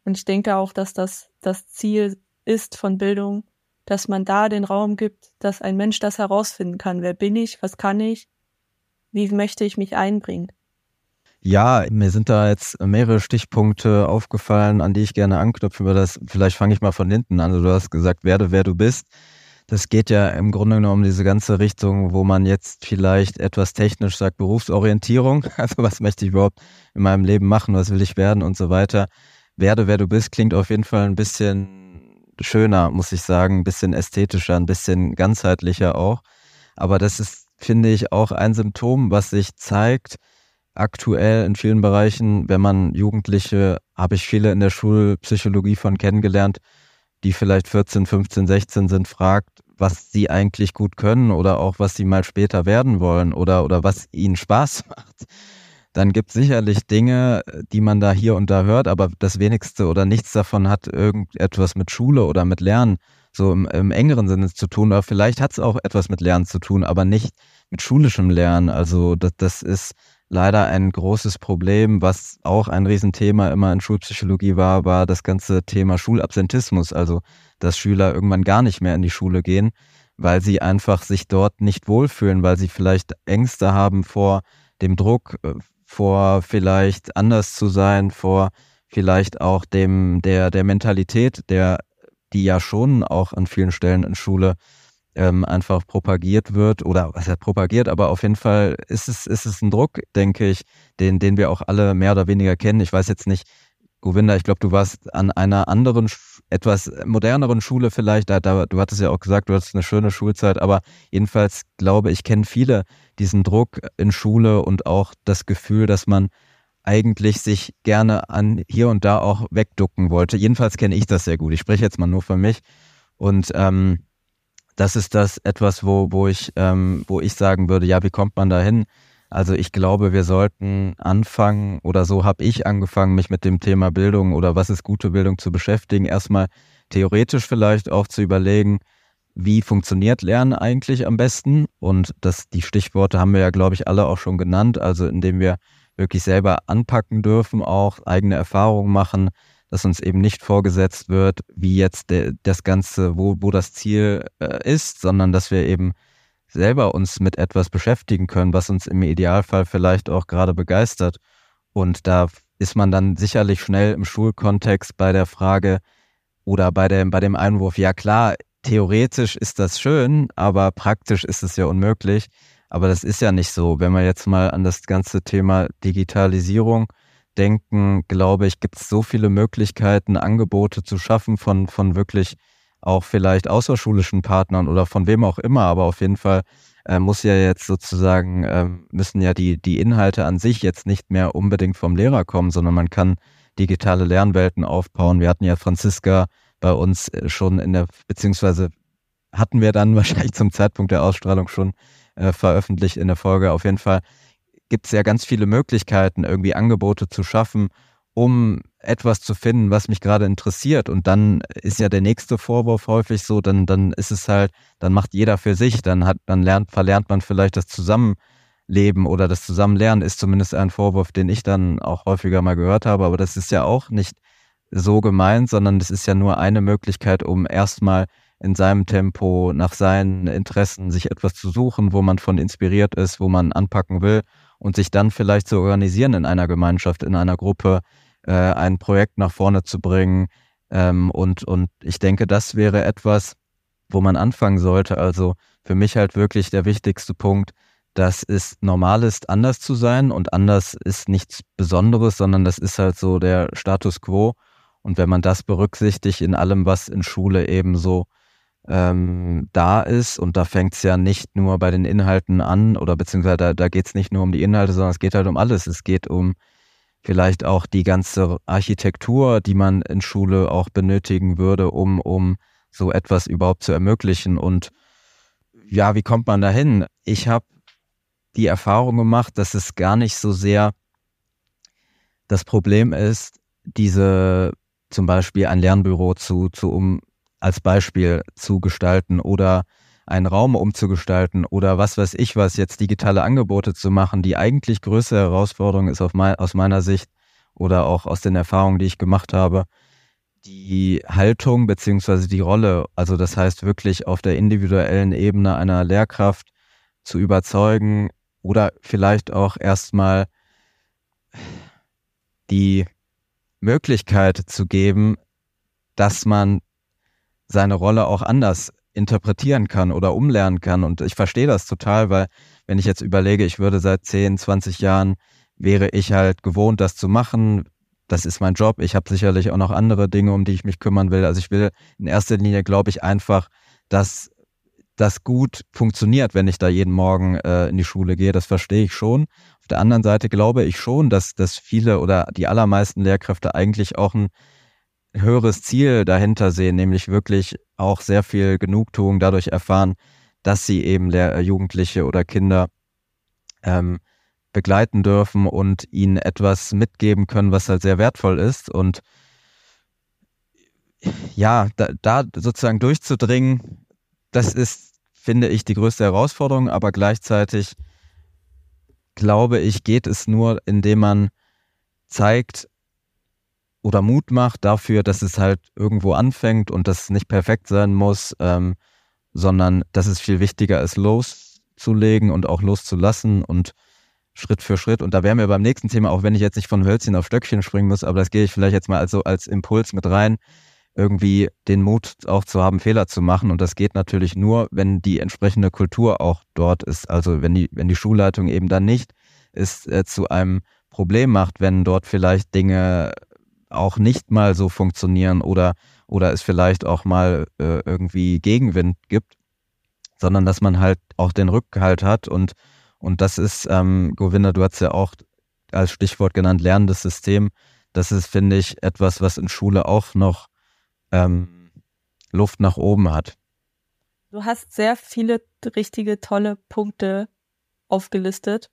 Und ich denke auch, dass das das Ziel ist von Bildung, dass man da den Raum gibt, dass ein Mensch das herausfinden kann. Wer bin ich? Was kann ich? Wie möchte ich mich einbringen?
Ja, mir sind da jetzt mehrere Stichpunkte aufgefallen, an die ich gerne anknüpfen würde. Das, vielleicht fange ich mal von hinten an. Also du hast gesagt, werde wer du bist. Das geht ja im Grunde genommen um diese ganze Richtung, wo man jetzt vielleicht etwas technisch sagt, Berufsorientierung. Also was möchte ich überhaupt in meinem Leben machen? Was will ich werden und so weiter. Werde wer du bist klingt auf jeden Fall ein bisschen schöner, muss ich sagen, ein bisschen ästhetischer, ein bisschen ganzheitlicher auch. Aber das ist, finde ich, auch ein Symptom, was sich zeigt, aktuell in vielen Bereichen, wenn man Jugendliche, habe ich viele in der Schulpsychologie von kennengelernt, die vielleicht 14, 15, 16 sind, fragt, was sie eigentlich gut können oder auch was sie mal später werden wollen oder, oder was ihnen Spaß macht. Dann gibt es sicherlich Dinge, die man da hier und da hört, aber das wenigste oder nichts davon hat irgendetwas mit Schule oder mit Lernen so im, im engeren Sinne zu tun. Oder vielleicht hat es auch etwas mit Lernen zu tun, aber nicht mit schulischem Lernen. Also das, das ist leider ein großes Problem, was auch ein Riesenthema immer in Schulpsychologie war, war das ganze Thema Schulabsentismus, also dass Schüler irgendwann gar nicht mehr in die Schule gehen, weil sie einfach sich dort nicht wohlfühlen, weil sie vielleicht Ängste haben vor dem Druck, äh, vor vielleicht anders zu sein, vor vielleicht auch dem der der Mentalität, der die ja schon auch an vielen Stellen in Schule ähm, einfach propagiert wird oder was er propagiert, aber auf jeden Fall ist es, ist es ein Druck, denke ich, den, den wir auch alle mehr oder weniger kennen. Ich weiß jetzt nicht, Govinda, ich glaube, du warst an einer anderen, etwas moderneren Schule vielleicht, da, da, du hattest ja auch gesagt, du hattest eine schöne Schulzeit, aber jedenfalls glaube ich, kennen viele diesen Druck in Schule und auch das Gefühl, dass man eigentlich sich gerne an hier und da auch wegducken wollte. Jedenfalls kenne ich das sehr gut. Ich spreche jetzt mal nur für mich. Und ähm, das ist das etwas, wo, wo ich, ähm, wo ich sagen würde, ja, wie kommt man da hin? Also ich glaube, wir sollten anfangen, oder so habe ich angefangen, mich mit dem Thema Bildung oder was ist gute Bildung zu beschäftigen. Erstmal theoretisch vielleicht auch zu überlegen, wie funktioniert Lernen eigentlich am besten? Und das, die Stichworte haben wir ja, glaube ich, alle auch schon genannt. Also indem wir wirklich selber anpacken dürfen, auch eigene Erfahrungen machen, dass uns eben nicht vorgesetzt wird, wie jetzt de, das Ganze, wo, wo das Ziel äh, ist, sondern dass wir eben selber uns mit etwas beschäftigen können, was uns im Idealfall vielleicht auch gerade begeistert. Und da ist man dann sicherlich schnell im Schulkontext bei der Frage oder bei dem, bei dem Einwurf, ja klar, theoretisch ist das schön, aber praktisch ist es ja unmöglich. Aber das ist ja nicht so. Wenn man jetzt mal an das ganze Thema Digitalisierung denken, glaube ich, gibt es so viele Möglichkeiten, Angebote zu schaffen von, von wirklich auch vielleicht außerschulischen Partnern oder von wem auch immer, aber auf jeden Fall äh, muss ja jetzt sozusagen, äh, müssen ja die, die Inhalte an sich jetzt nicht mehr unbedingt vom Lehrer kommen, sondern man kann digitale Lernwelten aufbauen. Wir hatten ja Franziska bei uns äh, schon in der, beziehungsweise hatten wir dann wahrscheinlich zum Zeitpunkt der Ausstrahlung schon äh, veröffentlicht in der Folge. Auf jeden Fall gibt es ja ganz viele Möglichkeiten, irgendwie Angebote zu schaffen, um etwas zu finden, was mich gerade interessiert. Und dann ist ja der nächste Vorwurf häufig so, dann, dann ist es halt, dann macht jeder für sich, dann hat, dann lernt, verlernt man vielleicht das Zusammenleben oder das Zusammenlernen ist zumindest ein Vorwurf, den ich dann auch häufiger mal gehört habe. Aber das ist ja auch nicht so gemeint, sondern das ist ja nur eine Möglichkeit, um erstmal in seinem Tempo nach seinen Interessen sich etwas zu suchen, wo man von inspiriert ist, wo man anpacken will und sich dann vielleicht zu organisieren in einer Gemeinschaft, in einer Gruppe, äh, ein Projekt nach vorne zu bringen. Ähm, und, und ich denke, das wäre etwas, wo man anfangen sollte. Also für mich halt wirklich der wichtigste Punkt, dass es normal ist, anders zu sein und anders ist nichts Besonderes, sondern das ist halt so der Status quo. Und wenn man das berücksichtigt in allem, was in Schule eben so ähm, da ist, und da fängt es ja nicht nur bei den Inhalten an, oder beziehungsweise da, da geht es nicht nur um die Inhalte, sondern es geht halt um alles. Es geht um vielleicht auch die ganze Architektur, die man in Schule auch benötigen würde, um, um so etwas überhaupt zu ermöglichen. Und ja, wie kommt man dahin? Ich habe die Erfahrung gemacht, dass es gar nicht so sehr das Problem ist, diese zum Beispiel ein Lernbüro zu, zu um als Beispiel zu gestalten oder einen Raum umzugestalten oder was weiß ich was, jetzt digitale Angebote zu machen. Die eigentlich größte Herausforderung ist mein, aus meiner Sicht oder auch aus den Erfahrungen, die ich gemacht habe, die Haltung beziehungsweise die Rolle. Also das heißt wirklich auf der individuellen Ebene einer Lehrkraft zu überzeugen oder vielleicht auch erstmal die Möglichkeit zu geben, dass man seine Rolle auch anders interpretieren kann oder umlernen kann. Und ich verstehe das total, weil wenn ich jetzt überlege, ich würde seit 10, 20 Jahren, wäre ich halt gewohnt, das zu machen. Das ist mein Job. Ich habe sicherlich auch noch andere Dinge, um die ich mich kümmern will. Also ich will in erster Linie, glaube ich, einfach, dass das gut funktioniert, wenn ich da jeden Morgen äh, in die Schule gehe. Das verstehe ich schon. Auf der anderen Seite glaube ich schon, dass, dass viele oder die allermeisten Lehrkräfte eigentlich auch ein höheres Ziel dahinter sehen, nämlich wirklich auch sehr viel Genugtuung dadurch erfahren, dass sie eben Lehr Jugendliche oder Kinder ähm, begleiten dürfen und ihnen etwas mitgeben können, was halt sehr wertvoll ist. Und ja, da, da sozusagen durchzudringen, das ist, finde ich, die größte Herausforderung, aber gleichzeitig glaube ich, geht es nur, indem man zeigt, oder Mut macht dafür, dass es halt irgendwo anfängt und das nicht perfekt sein muss, ähm, sondern dass es viel wichtiger ist, loszulegen und auch loszulassen und Schritt für Schritt. Und da wären wir beim nächsten Thema, auch wenn ich jetzt nicht von Hölzchen auf Stöckchen springen muss, aber das gehe ich vielleicht jetzt mal also als Impuls mit rein, irgendwie den Mut auch zu haben, Fehler zu machen. Und das geht natürlich nur, wenn die entsprechende Kultur auch dort ist. Also wenn die, wenn die Schulleitung eben dann nicht ist, äh, zu einem Problem macht, wenn dort vielleicht Dinge auch nicht mal so funktionieren oder, oder es vielleicht auch mal äh, irgendwie Gegenwind gibt, sondern dass man halt auch den Rückhalt hat und, und das ist, ähm, Govinda, du hast ja auch als Stichwort genannt, lernendes System. Das ist, finde ich, etwas, was in Schule auch noch ähm, Luft nach oben hat.
Du hast sehr viele richtige, tolle Punkte aufgelistet,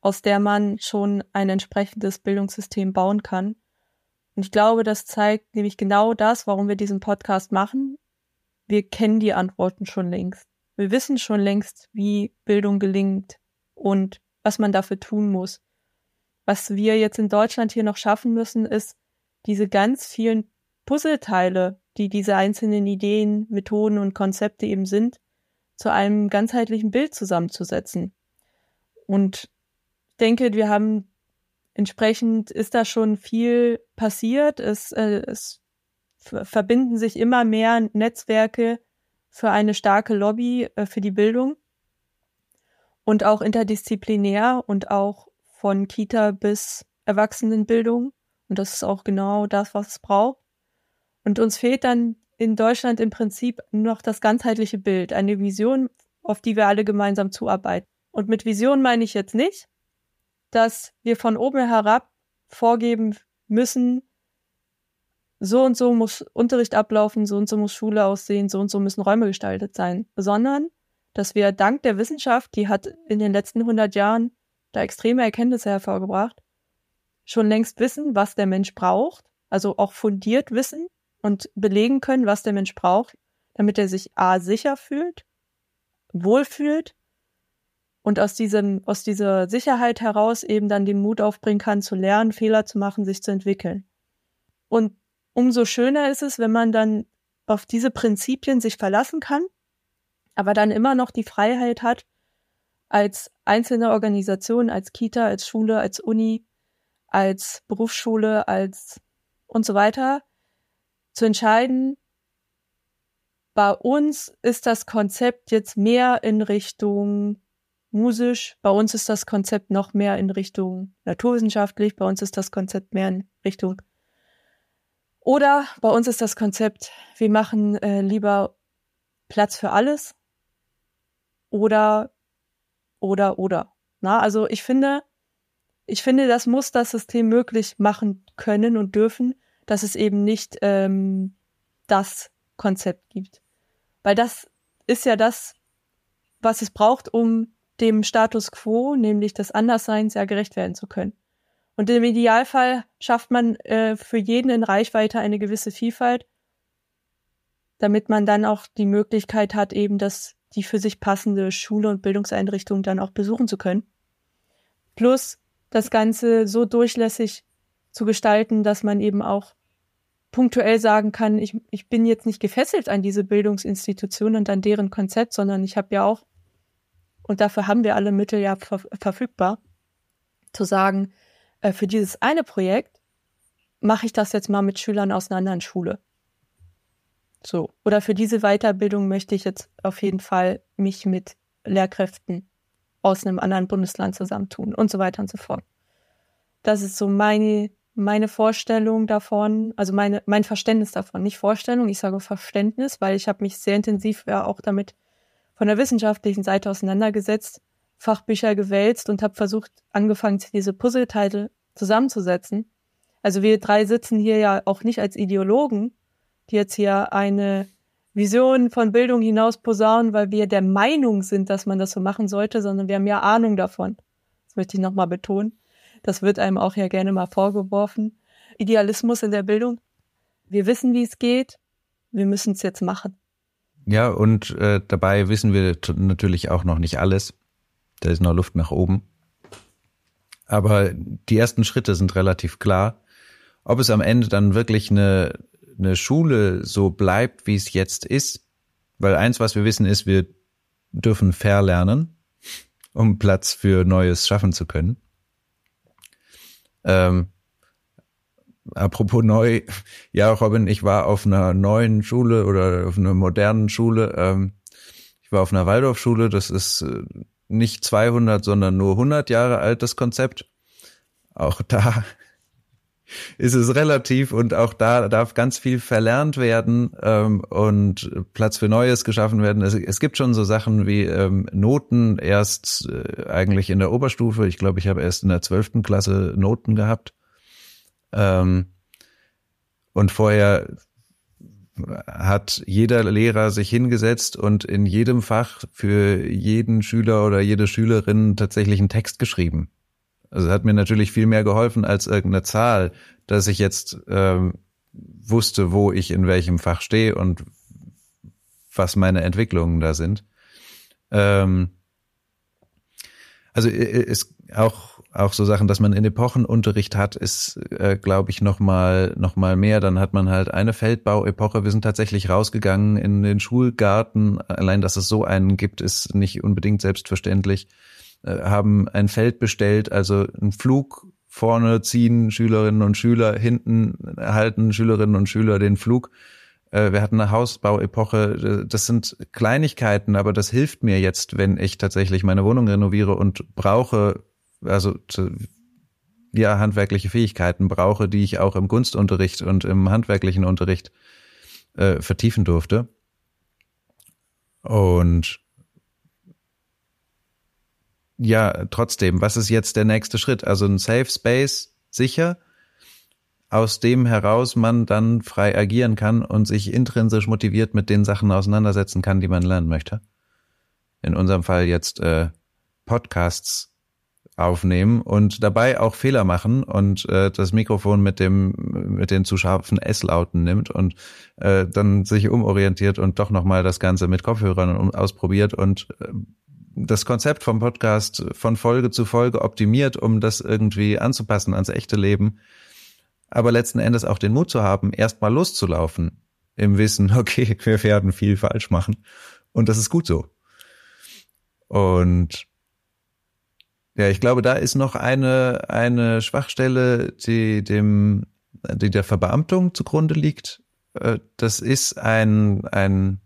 aus der man schon ein entsprechendes Bildungssystem bauen kann. Und ich glaube, das zeigt nämlich genau das, warum wir diesen Podcast machen. Wir kennen die Antworten schon längst. Wir wissen schon längst, wie Bildung gelingt und was man dafür tun muss. Was wir jetzt in Deutschland hier noch schaffen müssen, ist, diese ganz vielen Puzzleteile, die diese einzelnen Ideen, Methoden und Konzepte eben sind, zu einem ganzheitlichen Bild zusammenzusetzen. Und ich denke, wir haben Entsprechend ist da schon viel passiert. Es, äh, es verbinden sich immer mehr Netzwerke für eine starke Lobby äh, für die Bildung und auch interdisziplinär und auch von Kita bis Erwachsenenbildung. Und das ist auch genau das, was es braucht. Und uns fehlt dann in Deutschland im Prinzip noch das ganzheitliche Bild, eine Vision, auf die wir alle gemeinsam zuarbeiten. Und mit Vision meine ich jetzt nicht, dass wir von oben herab vorgeben müssen, so und so muss Unterricht ablaufen, so und so muss Schule aussehen, so und so müssen Räume gestaltet sein, sondern dass wir dank der Wissenschaft, die hat in den letzten 100 Jahren da extreme Erkenntnisse hervorgebracht, schon längst wissen, was der Mensch braucht, also auch fundiert wissen und belegen können, was der Mensch braucht, damit er sich a sicher fühlt, wohlfühlt und aus diesem, aus dieser Sicherheit heraus eben dann den Mut aufbringen kann, zu lernen, Fehler zu machen, sich zu entwickeln. Und umso schöner ist es, wenn man dann auf diese Prinzipien sich verlassen kann, aber dann immer noch die Freiheit hat, als einzelne Organisation, als Kita, als Schule, als Uni, als Berufsschule, als und so weiter, zu entscheiden, bei uns ist das Konzept jetzt mehr in Richtung musisch. Bei uns ist das Konzept noch mehr in Richtung naturwissenschaftlich. Bei uns ist das Konzept mehr in Richtung Oder bei uns ist das Konzept, wir machen äh, lieber Platz für alles. Oder, oder, oder. Na, also ich finde, ich finde, das muss das System möglich machen können und dürfen, dass es eben nicht ähm, das Konzept gibt. Weil das ist ja das, was es braucht, um dem Status quo, nämlich des Andersseins, ja gerecht werden zu können. Und im Idealfall schafft man äh, für jeden in Reichweite eine gewisse Vielfalt, damit man dann auch die Möglichkeit hat, eben das, die für sich passende Schule und Bildungseinrichtung dann auch besuchen zu können. Plus das Ganze so durchlässig zu gestalten, dass man eben auch punktuell sagen kann, ich, ich bin jetzt nicht gefesselt an diese Bildungsinstitution und an deren Konzept, sondern ich habe ja auch, und dafür haben wir alle Mittel ja ver verfügbar, zu sagen, äh, für dieses eine Projekt mache ich das jetzt mal mit Schülern aus einer anderen Schule. So. Oder für diese Weiterbildung möchte ich jetzt auf jeden Fall mich mit Lehrkräften aus einem anderen Bundesland zusammentun und so weiter und so fort. Das ist so meine, meine Vorstellung davon, also meine, mein Verständnis davon. Nicht Vorstellung, ich sage Verständnis, weil ich habe mich sehr intensiv ja auch damit von der wissenschaftlichen Seite auseinandergesetzt Fachbücher gewälzt und habe versucht, angefangen, diese Puzzleteile zusammenzusetzen. Also wir drei sitzen hier ja auch nicht als Ideologen, die jetzt hier eine Vision von Bildung hinaus posaunen, weil wir der Meinung sind, dass man das so machen sollte, sondern wir haben ja Ahnung davon. Das möchte ich nochmal betonen. Das wird einem auch ja gerne mal vorgeworfen. Idealismus in der Bildung. Wir wissen, wie es geht. Wir müssen es jetzt machen.
Ja, und äh, dabei wissen wir natürlich auch noch nicht alles. Da ist noch Luft nach oben. Aber die ersten Schritte sind relativ klar. Ob es am Ende dann wirklich eine, eine Schule so bleibt, wie es jetzt ist, weil eins, was wir wissen, ist, wir dürfen verlernen, um Platz für Neues schaffen zu können. Ähm, apropos neu, ja, Robin, ich war auf einer neuen Schule oder auf einer modernen Schule. Ähm, ich war auf einer Waldorfschule, das ist äh, nicht 200, sondern nur 100 Jahre alt, das Konzept. Auch da ist es relativ und auch da darf ganz viel verlernt werden ähm, und Platz für Neues geschaffen werden. Es, es gibt schon so Sachen wie ähm, Noten erst äh, eigentlich in der Oberstufe. Ich glaube, ich habe erst in der zwölften Klasse Noten gehabt. Ähm, und vorher hat jeder Lehrer sich hingesetzt und in jedem Fach für jeden Schüler oder jede Schülerin tatsächlich einen Text geschrieben. Also hat mir natürlich viel mehr geholfen als irgendeine Zahl, dass ich jetzt ähm, wusste, wo ich in welchem Fach stehe und was meine Entwicklungen da sind. Ähm, also ist auch auch so Sachen, dass man in Epochenunterricht hat, ist, äh, glaube ich, noch mal, noch mal mehr. Dann hat man halt eine Feldbauepoche. Wir sind tatsächlich rausgegangen in den Schulgarten. Allein, dass es so einen gibt, ist nicht unbedingt selbstverständlich. Äh, haben ein Feld bestellt, also einen Flug vorne ziehen Schülerinnen und Schüler, hinten halten Schülerinnen und Schüler den Flug. Äh, wir hatten eine Hausbauepoche. Das sind Kleinigkeiten, aber das hilft mir jetzt, wenn ich tatsächlich meine Wohnung renoviere und brauche also ja, handwerkliche Fähigkeiten brauche, die ich auch im Kunstunterricht und im handwerklichen Unterricht äh, vertiefen durfte. Und ja, trotzdem, was ist jetzt der nächste Schritt? Also ein Safe Space sicher, aus dem heraus man dann frei agieren kann und sich intrinsisch motiviert mit den Sachen auseinandersetzen kann, die man lernen möchte. In unserem Fall jetzt äh, Podcasts aufnehmen und dabei auch Fehler machen und äh, das Mikrofon mit dem mit den zu scharfen S-Lauten nimmt und äh, dann sich umorientiert und doch nochmal das Ganze mit Kopfhörern ausprobiert und äh, das Konzept vom Podcast von Folge zu Folge optimiert, um das irgendwie anzupassen ans echte Leben. Aber letzten Endes auch den Mut zu haben, erstmal loszulaufen im Wissen, okay, wir werden viel falsch machen. Und das ist gut so. Und ja, ich glaube, da ist noch eine, eine Schwachstelle, die dem, die der Verbeamtung zugrunde liegt. Äh, das ist ein, ein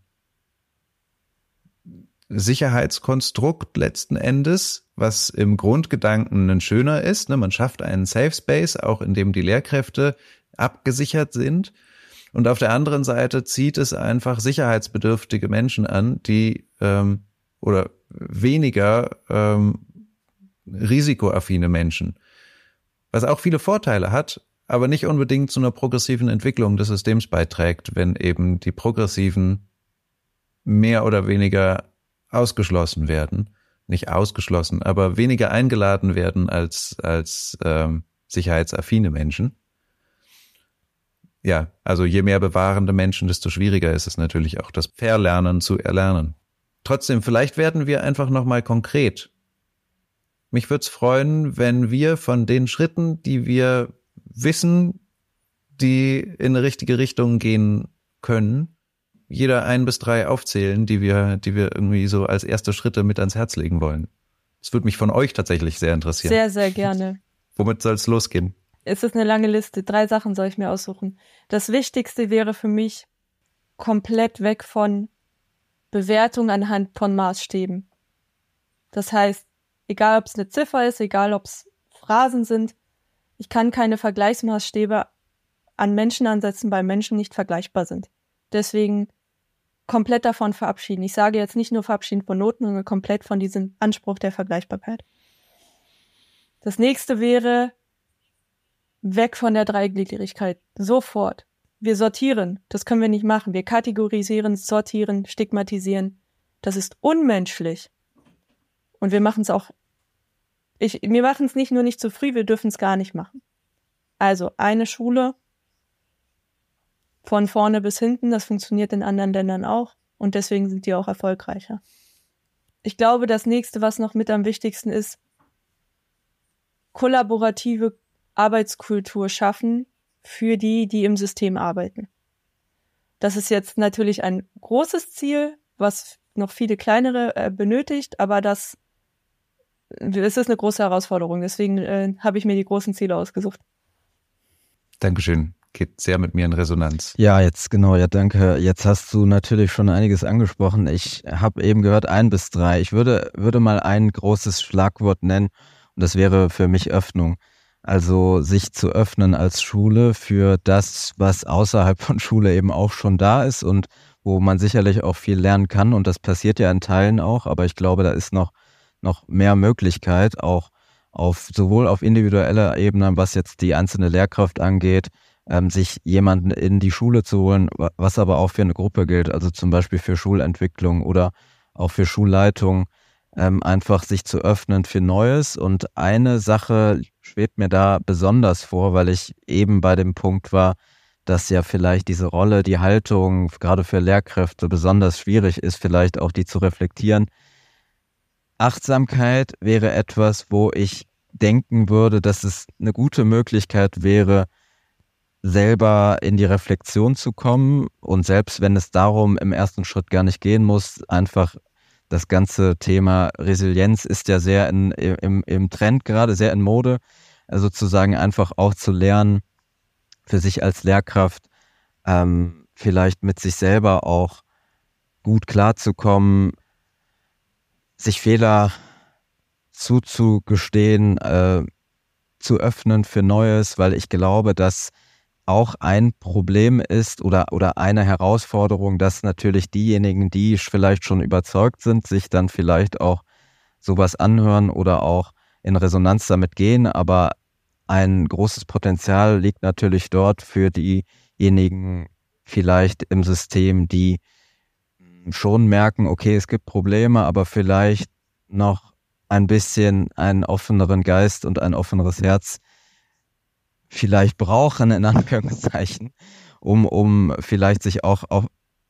Sicherheitskonstrukt letzten Endes, was im Grundgedanken ein schöner ist. Ne? Man schafft einen Safe Space, auch in dem die Lehrkräfte abgesichert sind. Und auf der anderen Seite zieht es einfach sicherheitsbedürftige Menschen an, die ähm, oder weniger ähm, risikoaffine Menschen. Was auch viele Vorteile hat, aber nicht unbedingt zu einer progressiven Entwicklung des Systems beiträgt, wenn eben die Progressiven mehr oder weniger ausgeschlossen werden. Nicht ausgeschlossen, aber weniger eingeladen werden als, als ähm, sicherheitsaffine Menschen ja, also je mehr bewahrende Menschen, desto schwieriger ist es natürlich auch, das Verlernen zu erlernen. Trotzdem, vielleicht werden wir einfach nochmal konkret. Mich würde es freuen, wenn wir von den Schritten, die wir wissen, die in eine richtige Richtung gehen können, jeder ein bis drei aufzählen, die wir, die wir irgendwie so als erste Schritte mit ans Herz legen wollen. Das würde mich von euch tatsächlich sehr interessieren.
Sehr, sehr gerne.
Womit soll es losgehen?
es ist eine lange Liste. Drei Sachen soll ich mir aussuchen. Das Wichtigste wäre für mich komplett weg von Bewertung anhand von Maßstäben. Das heißt, egal ob es eine Ziffer ist, egal ob es Phrasen sind, ich kann keine Vergleichsmaßstäbe an Menschen ansetzen, weil Menschen nicht vergleichbar sind. Deswegen komplett davon verabschieden. Ich sage jetzt nicht nur verabschieden von Noten, sondern komplett von diesem Anspruch der Vergleichbarkeit. Das nächste wäre Weg von der Dreigliedrigkeit. Sofort. Wir sortieren. Das können wir nicht machen. Wir kategorisieren, sortieren, stigmatisieren. Das ist unmenschlich. Und wir machen es auch. Ich, wir machen es nicht nur nicht zu früh, wir dürfen es gar nicht machen. Also eine Schule von vorne bis hinten, das funktioniert in anderen Ländern auch und deswegen sind die auch erfolgreicher. Ich glaube, das nächste, was noch mit am wichtigsten ist, kollaborative Arbeitskultur schaffen für die, die im System arbeiten. Das ist jetzt natürlich ein großes Ziel, was noch viele kleinere äh, benötigt, aber das, das ist eine große Herausforderung. Deswegen äh, habe ich mir die großen Ziele ausgesucht.
Dankeschön. Geht sehr mit mir in Resonanz.
Ja, jetzt genau, ja, danke. Jetzt hast du natürlich schon einiges angesprochen. Ich habe eben gehört ein bis drei. Ich würde, würde mal ein großes Schlagwort nennen und das wäre für mich Öffnung. Also sich zu öffnen als Schule für das, was außerhalb von Schule eben auch schon da ist und wo man sicherlich auch viel lernen kann. Und das passiert ja in Teilen auch, aber ich glaube, da ist noch, noch mehr Möglichkeit, auch auf sowohl auf individueller Ebene, was jetzt die einzelne Lehrkraft angeht, ähm, sich jemanden in die Schule zu holen, was aber auch für eine Gruppe gilt, also zum Beispiel für Schulentwicklung oder auch für Schulleitung, ähm, einfach sich zu öffnen für Neues. Und eine Sache schwebt mir da besonders vor, weil ich eben bei dem Punkt war, dass ja vielleicht diese Rolle, die Haltung gerade für Lehrkräfte besonders schwierig ist, vielleicht auch die zu reflektieren. Achtsamkeit wäre etwas, wo ich denken würde, dass es eine gute Möglichkeit wäre, selber in die Reflexion zu kommen. Und selbst wenn es darum im ersten Schritt gar nicht gehen muss, einfach das ganze Thema Resilienz ist ja sehr in, im, im Trend gerade, sehr in Mode, also sozusagen einfach auch zu lernen, für sich als Lehrkraft ähm, vielleicht mit sich selber auch gut klarzukommen, sich Fehler zuzugestehen, äh, zu öffnen für Neues, weil ich glaube, dass auch ein Problem ist oder, oder eine Herausforderung, dass natürlich diejenigen, die vielleicht schon überzeugt sind, sich dann vielleicht auch sowas anhören oder auch in Resonanz damit gehen. Aber ein großes Potenzial liegt natürlich dort für diejenigen vielleicht im System, die schon merken, okay, es gibt Probleme, aber vielleicht noch ein bisschen einen offeneren Geist und ein offeneres Herz vielleicht brauchen, in Anführungszeichen, um, um vielleicht sich auch auf,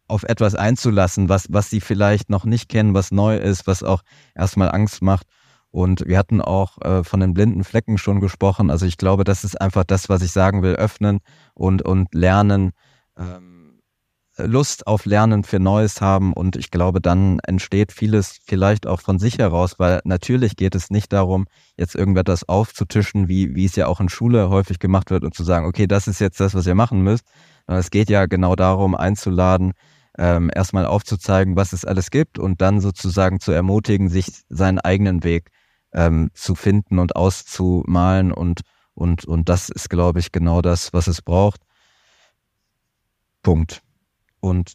auf etwas einzulassen, was, was sie vielleicht noch nicht kennen, was neu ist, was auch erstmal Angst macht. Und wir hatten auch äh, von den blinden Flecken schon gesprochen. Also ich glaube, das ist einfach das, was ich sagen will, öffnen und, und lernen. Ähm, Lust auf Lernen für Neues haben und ich glaube, dann entsteht vieles vielleicht auch von sich heraus, weil natürlich geht es nicht darum, jetzt irgendetwas aufzutischen, wie, wie es ja auch in Schule häufig gemacht wird und zu sagen, okay, das ist jetzt das, was ihr machen müsst. Es geht ja genau darum, einzuladen, ähm, erstmal aufzuzeigen, was es alles gibt und dann sozusagen zu ermutigen, sich seinen eigenen Weg ähm, zu finden und auszumalen und, Und, und das ist, glaube ich, genau das, was es braucht. Punkt. Und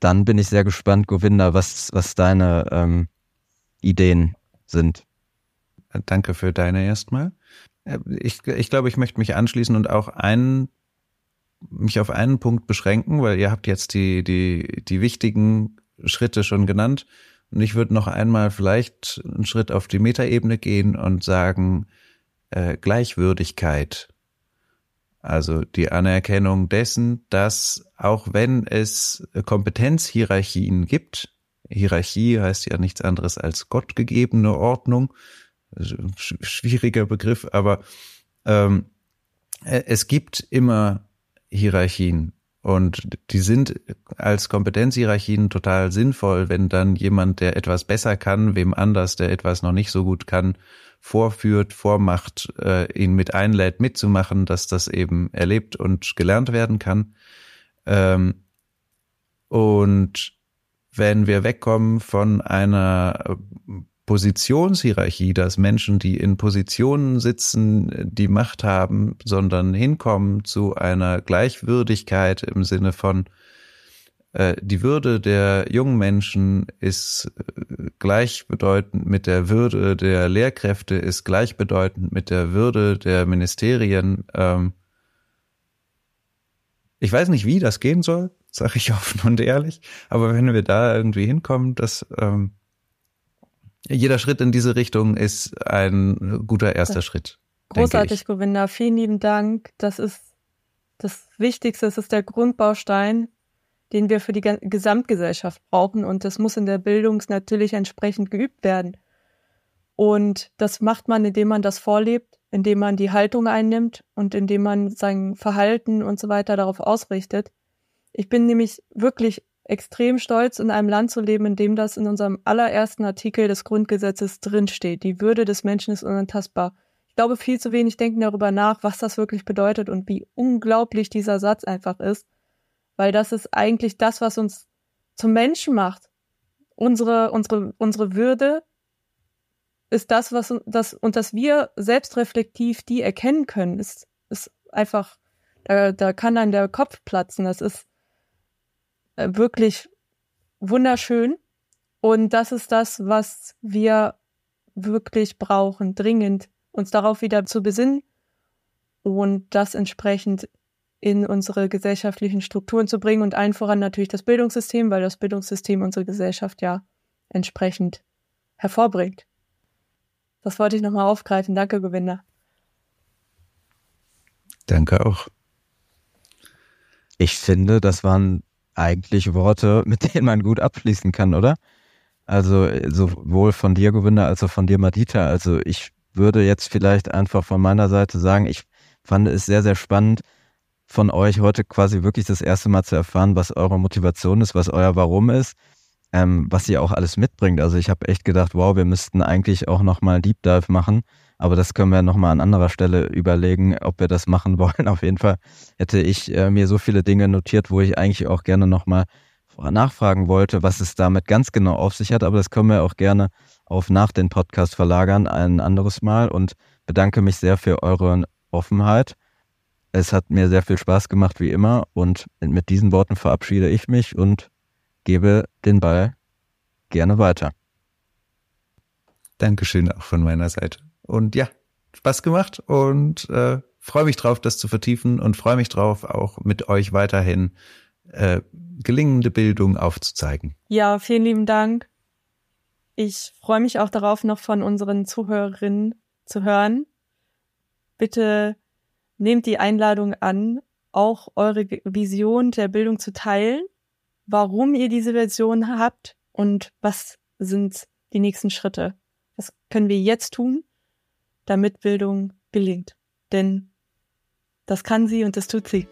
dann bin ich sehr gespannt, Govinda, was, was deine ähm, Ideen sind.
Danke für deine erstmal. Äh, ich, ich glaube, ich möchte mich anschließen und auch einen, mich auf einen Punkt beschränken, weil ihr habt jetzt die, die, die wichtigen Schritte schon genannt. Und ich würde noch einmal vielleicht einen Schritt auf die Metaebene gehen und sagen, äh, Gleichwürdigkeit. Also die Anerkennung dessen, dass auch wenn es Kompetenzhierarchien gibt, Hierarchie heißt ja nichts anderes als gottgegebene Ordnung, also schwieriger Begriff, aber ähm, äh, es gibt immer Hierarchien und die sind als Kompetenzhierarchien total sinnvoll, wenn dann jemand, der etwas besser kann, wem anders, der etwas noch nicht so gut kann, vorführt, vormacht, äh, ihn mit einlädt, mitzumachen, dass das eben erlebt und gelernt werden kann. Ähm, und wenn wir wegkommen von einer Positionshierarchie, dass Menschen, die in Positionen sitzen, die Macht haben, sondern hinkommen zu einer Gleichwürdigkeit im Sinne von äh, die Würde der jungen Menschen ist äh, gleichbedeutend mit der Würde der Lehrkräfte, ist gleichbedeutend mit der Würde der Ministerien. Ähm, ich weiß nicht, wie das gehen soll, sage ich offen und ehrlich, aber wenn wir da irgendwie hinkommen, dass ähm, jeder Schritt in diese Richtung ist ein guter erster Schritt.
Großartig, Govinda. Vielen lieben Dank. Das ist das Wichtigste. Es ist der Grundbaustein, den wir für die Gesamtgesellschaft brauchen. Und das muss in der Bildung natürlich entsprechend geübt werden. Und das macht man, indem man das vorlebt, indem man die Haltung einnimmt und indem man sein Verhalten und so weiter darauf ausrichtet. Ich bin nämlich wirklich extrem stolz, in einem Land zu leben, in dem das in unserem allerersten Artikel des Grundgesetzes drinsteht. Die Würde des Menschen ist unantastbar. Ich glaube, viel zu wenig denken darüber nach, was das wirklich bedeutet und wie unglaublich dieser Satz einfach ist, weil das ist eigentlich das, was uns zum Menschen macht. Unsere, unsere, unsere Würde ist das, was das, und dass wir selbstreflektiv die erkennen können, ist, ist einfach, da, da kann dann der Kopf platzen. Das ist, äh, wirklich wunderschön. Und das ist das, was wir wirklich brauchen, dringend, uns darauf wieder zu besinnen und das entsprechend in unsere gesellschaftlichen Strukturen zu bringen und allen voran natürlich das Bildungssystem, weil das Bildungssystem unsere Gesellschaft ja entsprechend hervorbringt. Das wollte ich nochmal aufgreifen. Danke, Gewinner.
Danke auch.
Ich finde, das waren eigentlich Worte, mit denen man gut abschließen kann, oder? Also sowohl von dir, Gewinner, als auch von dir, Madita. Also ich würde jetzt vielleicht einfach von meiner Seite sagen, ich fand es sehr, sehr spannend, von euch heute quasi wirklich das erste Mal zu erfahren, was eure Motivation ist, was euer Warum ist, ähm, was ihr auch alles mitbringt. Also ich habe echt gedacht, wow, wir müssten eigentlich auch nochmal Deep Dive machen aber das können wir nochmal an anderer Stelle überlegen, ob wir das machen wollen. Auf jeden Fall hätte ich äh, mir so viele Dinge notiert, wo ich eigentlich auch gerne nochmal nachfragen wollte, was es damit ganz genau auf sich hat. Aber das können wir auch gerne auf nach den Podcast verlagern, ein anderes Mal. Und bedanke mich sehr für eure Offenheit. Es hat mir sehr viel Spaß gemacht, wie immer. Und mit diesen Worten verabschiede ich mich und gebe den Ball gerne weiter.
Dankeschön auch von meiner Seite. Und ja, Spaß gemacht und äh, freue mich drauf, das zu vertiefen und freue mich drauf, auch mit euch weiterhin äh, gelingende Bildung aufzuzeigen.
Ja, vielen lieben Dank. Ich freue mich auch darauf, noch von unseren Zuhörerinnen zu hören. Bitte nehmt die Einladung an, auch eure Vision der Bildung zu teilen, warum ihr diese Version habt und was sind die nächsten Schritte. Was können wir jetzt tun, damit Bildung gelingt. Denn das kann sie und das tut sie.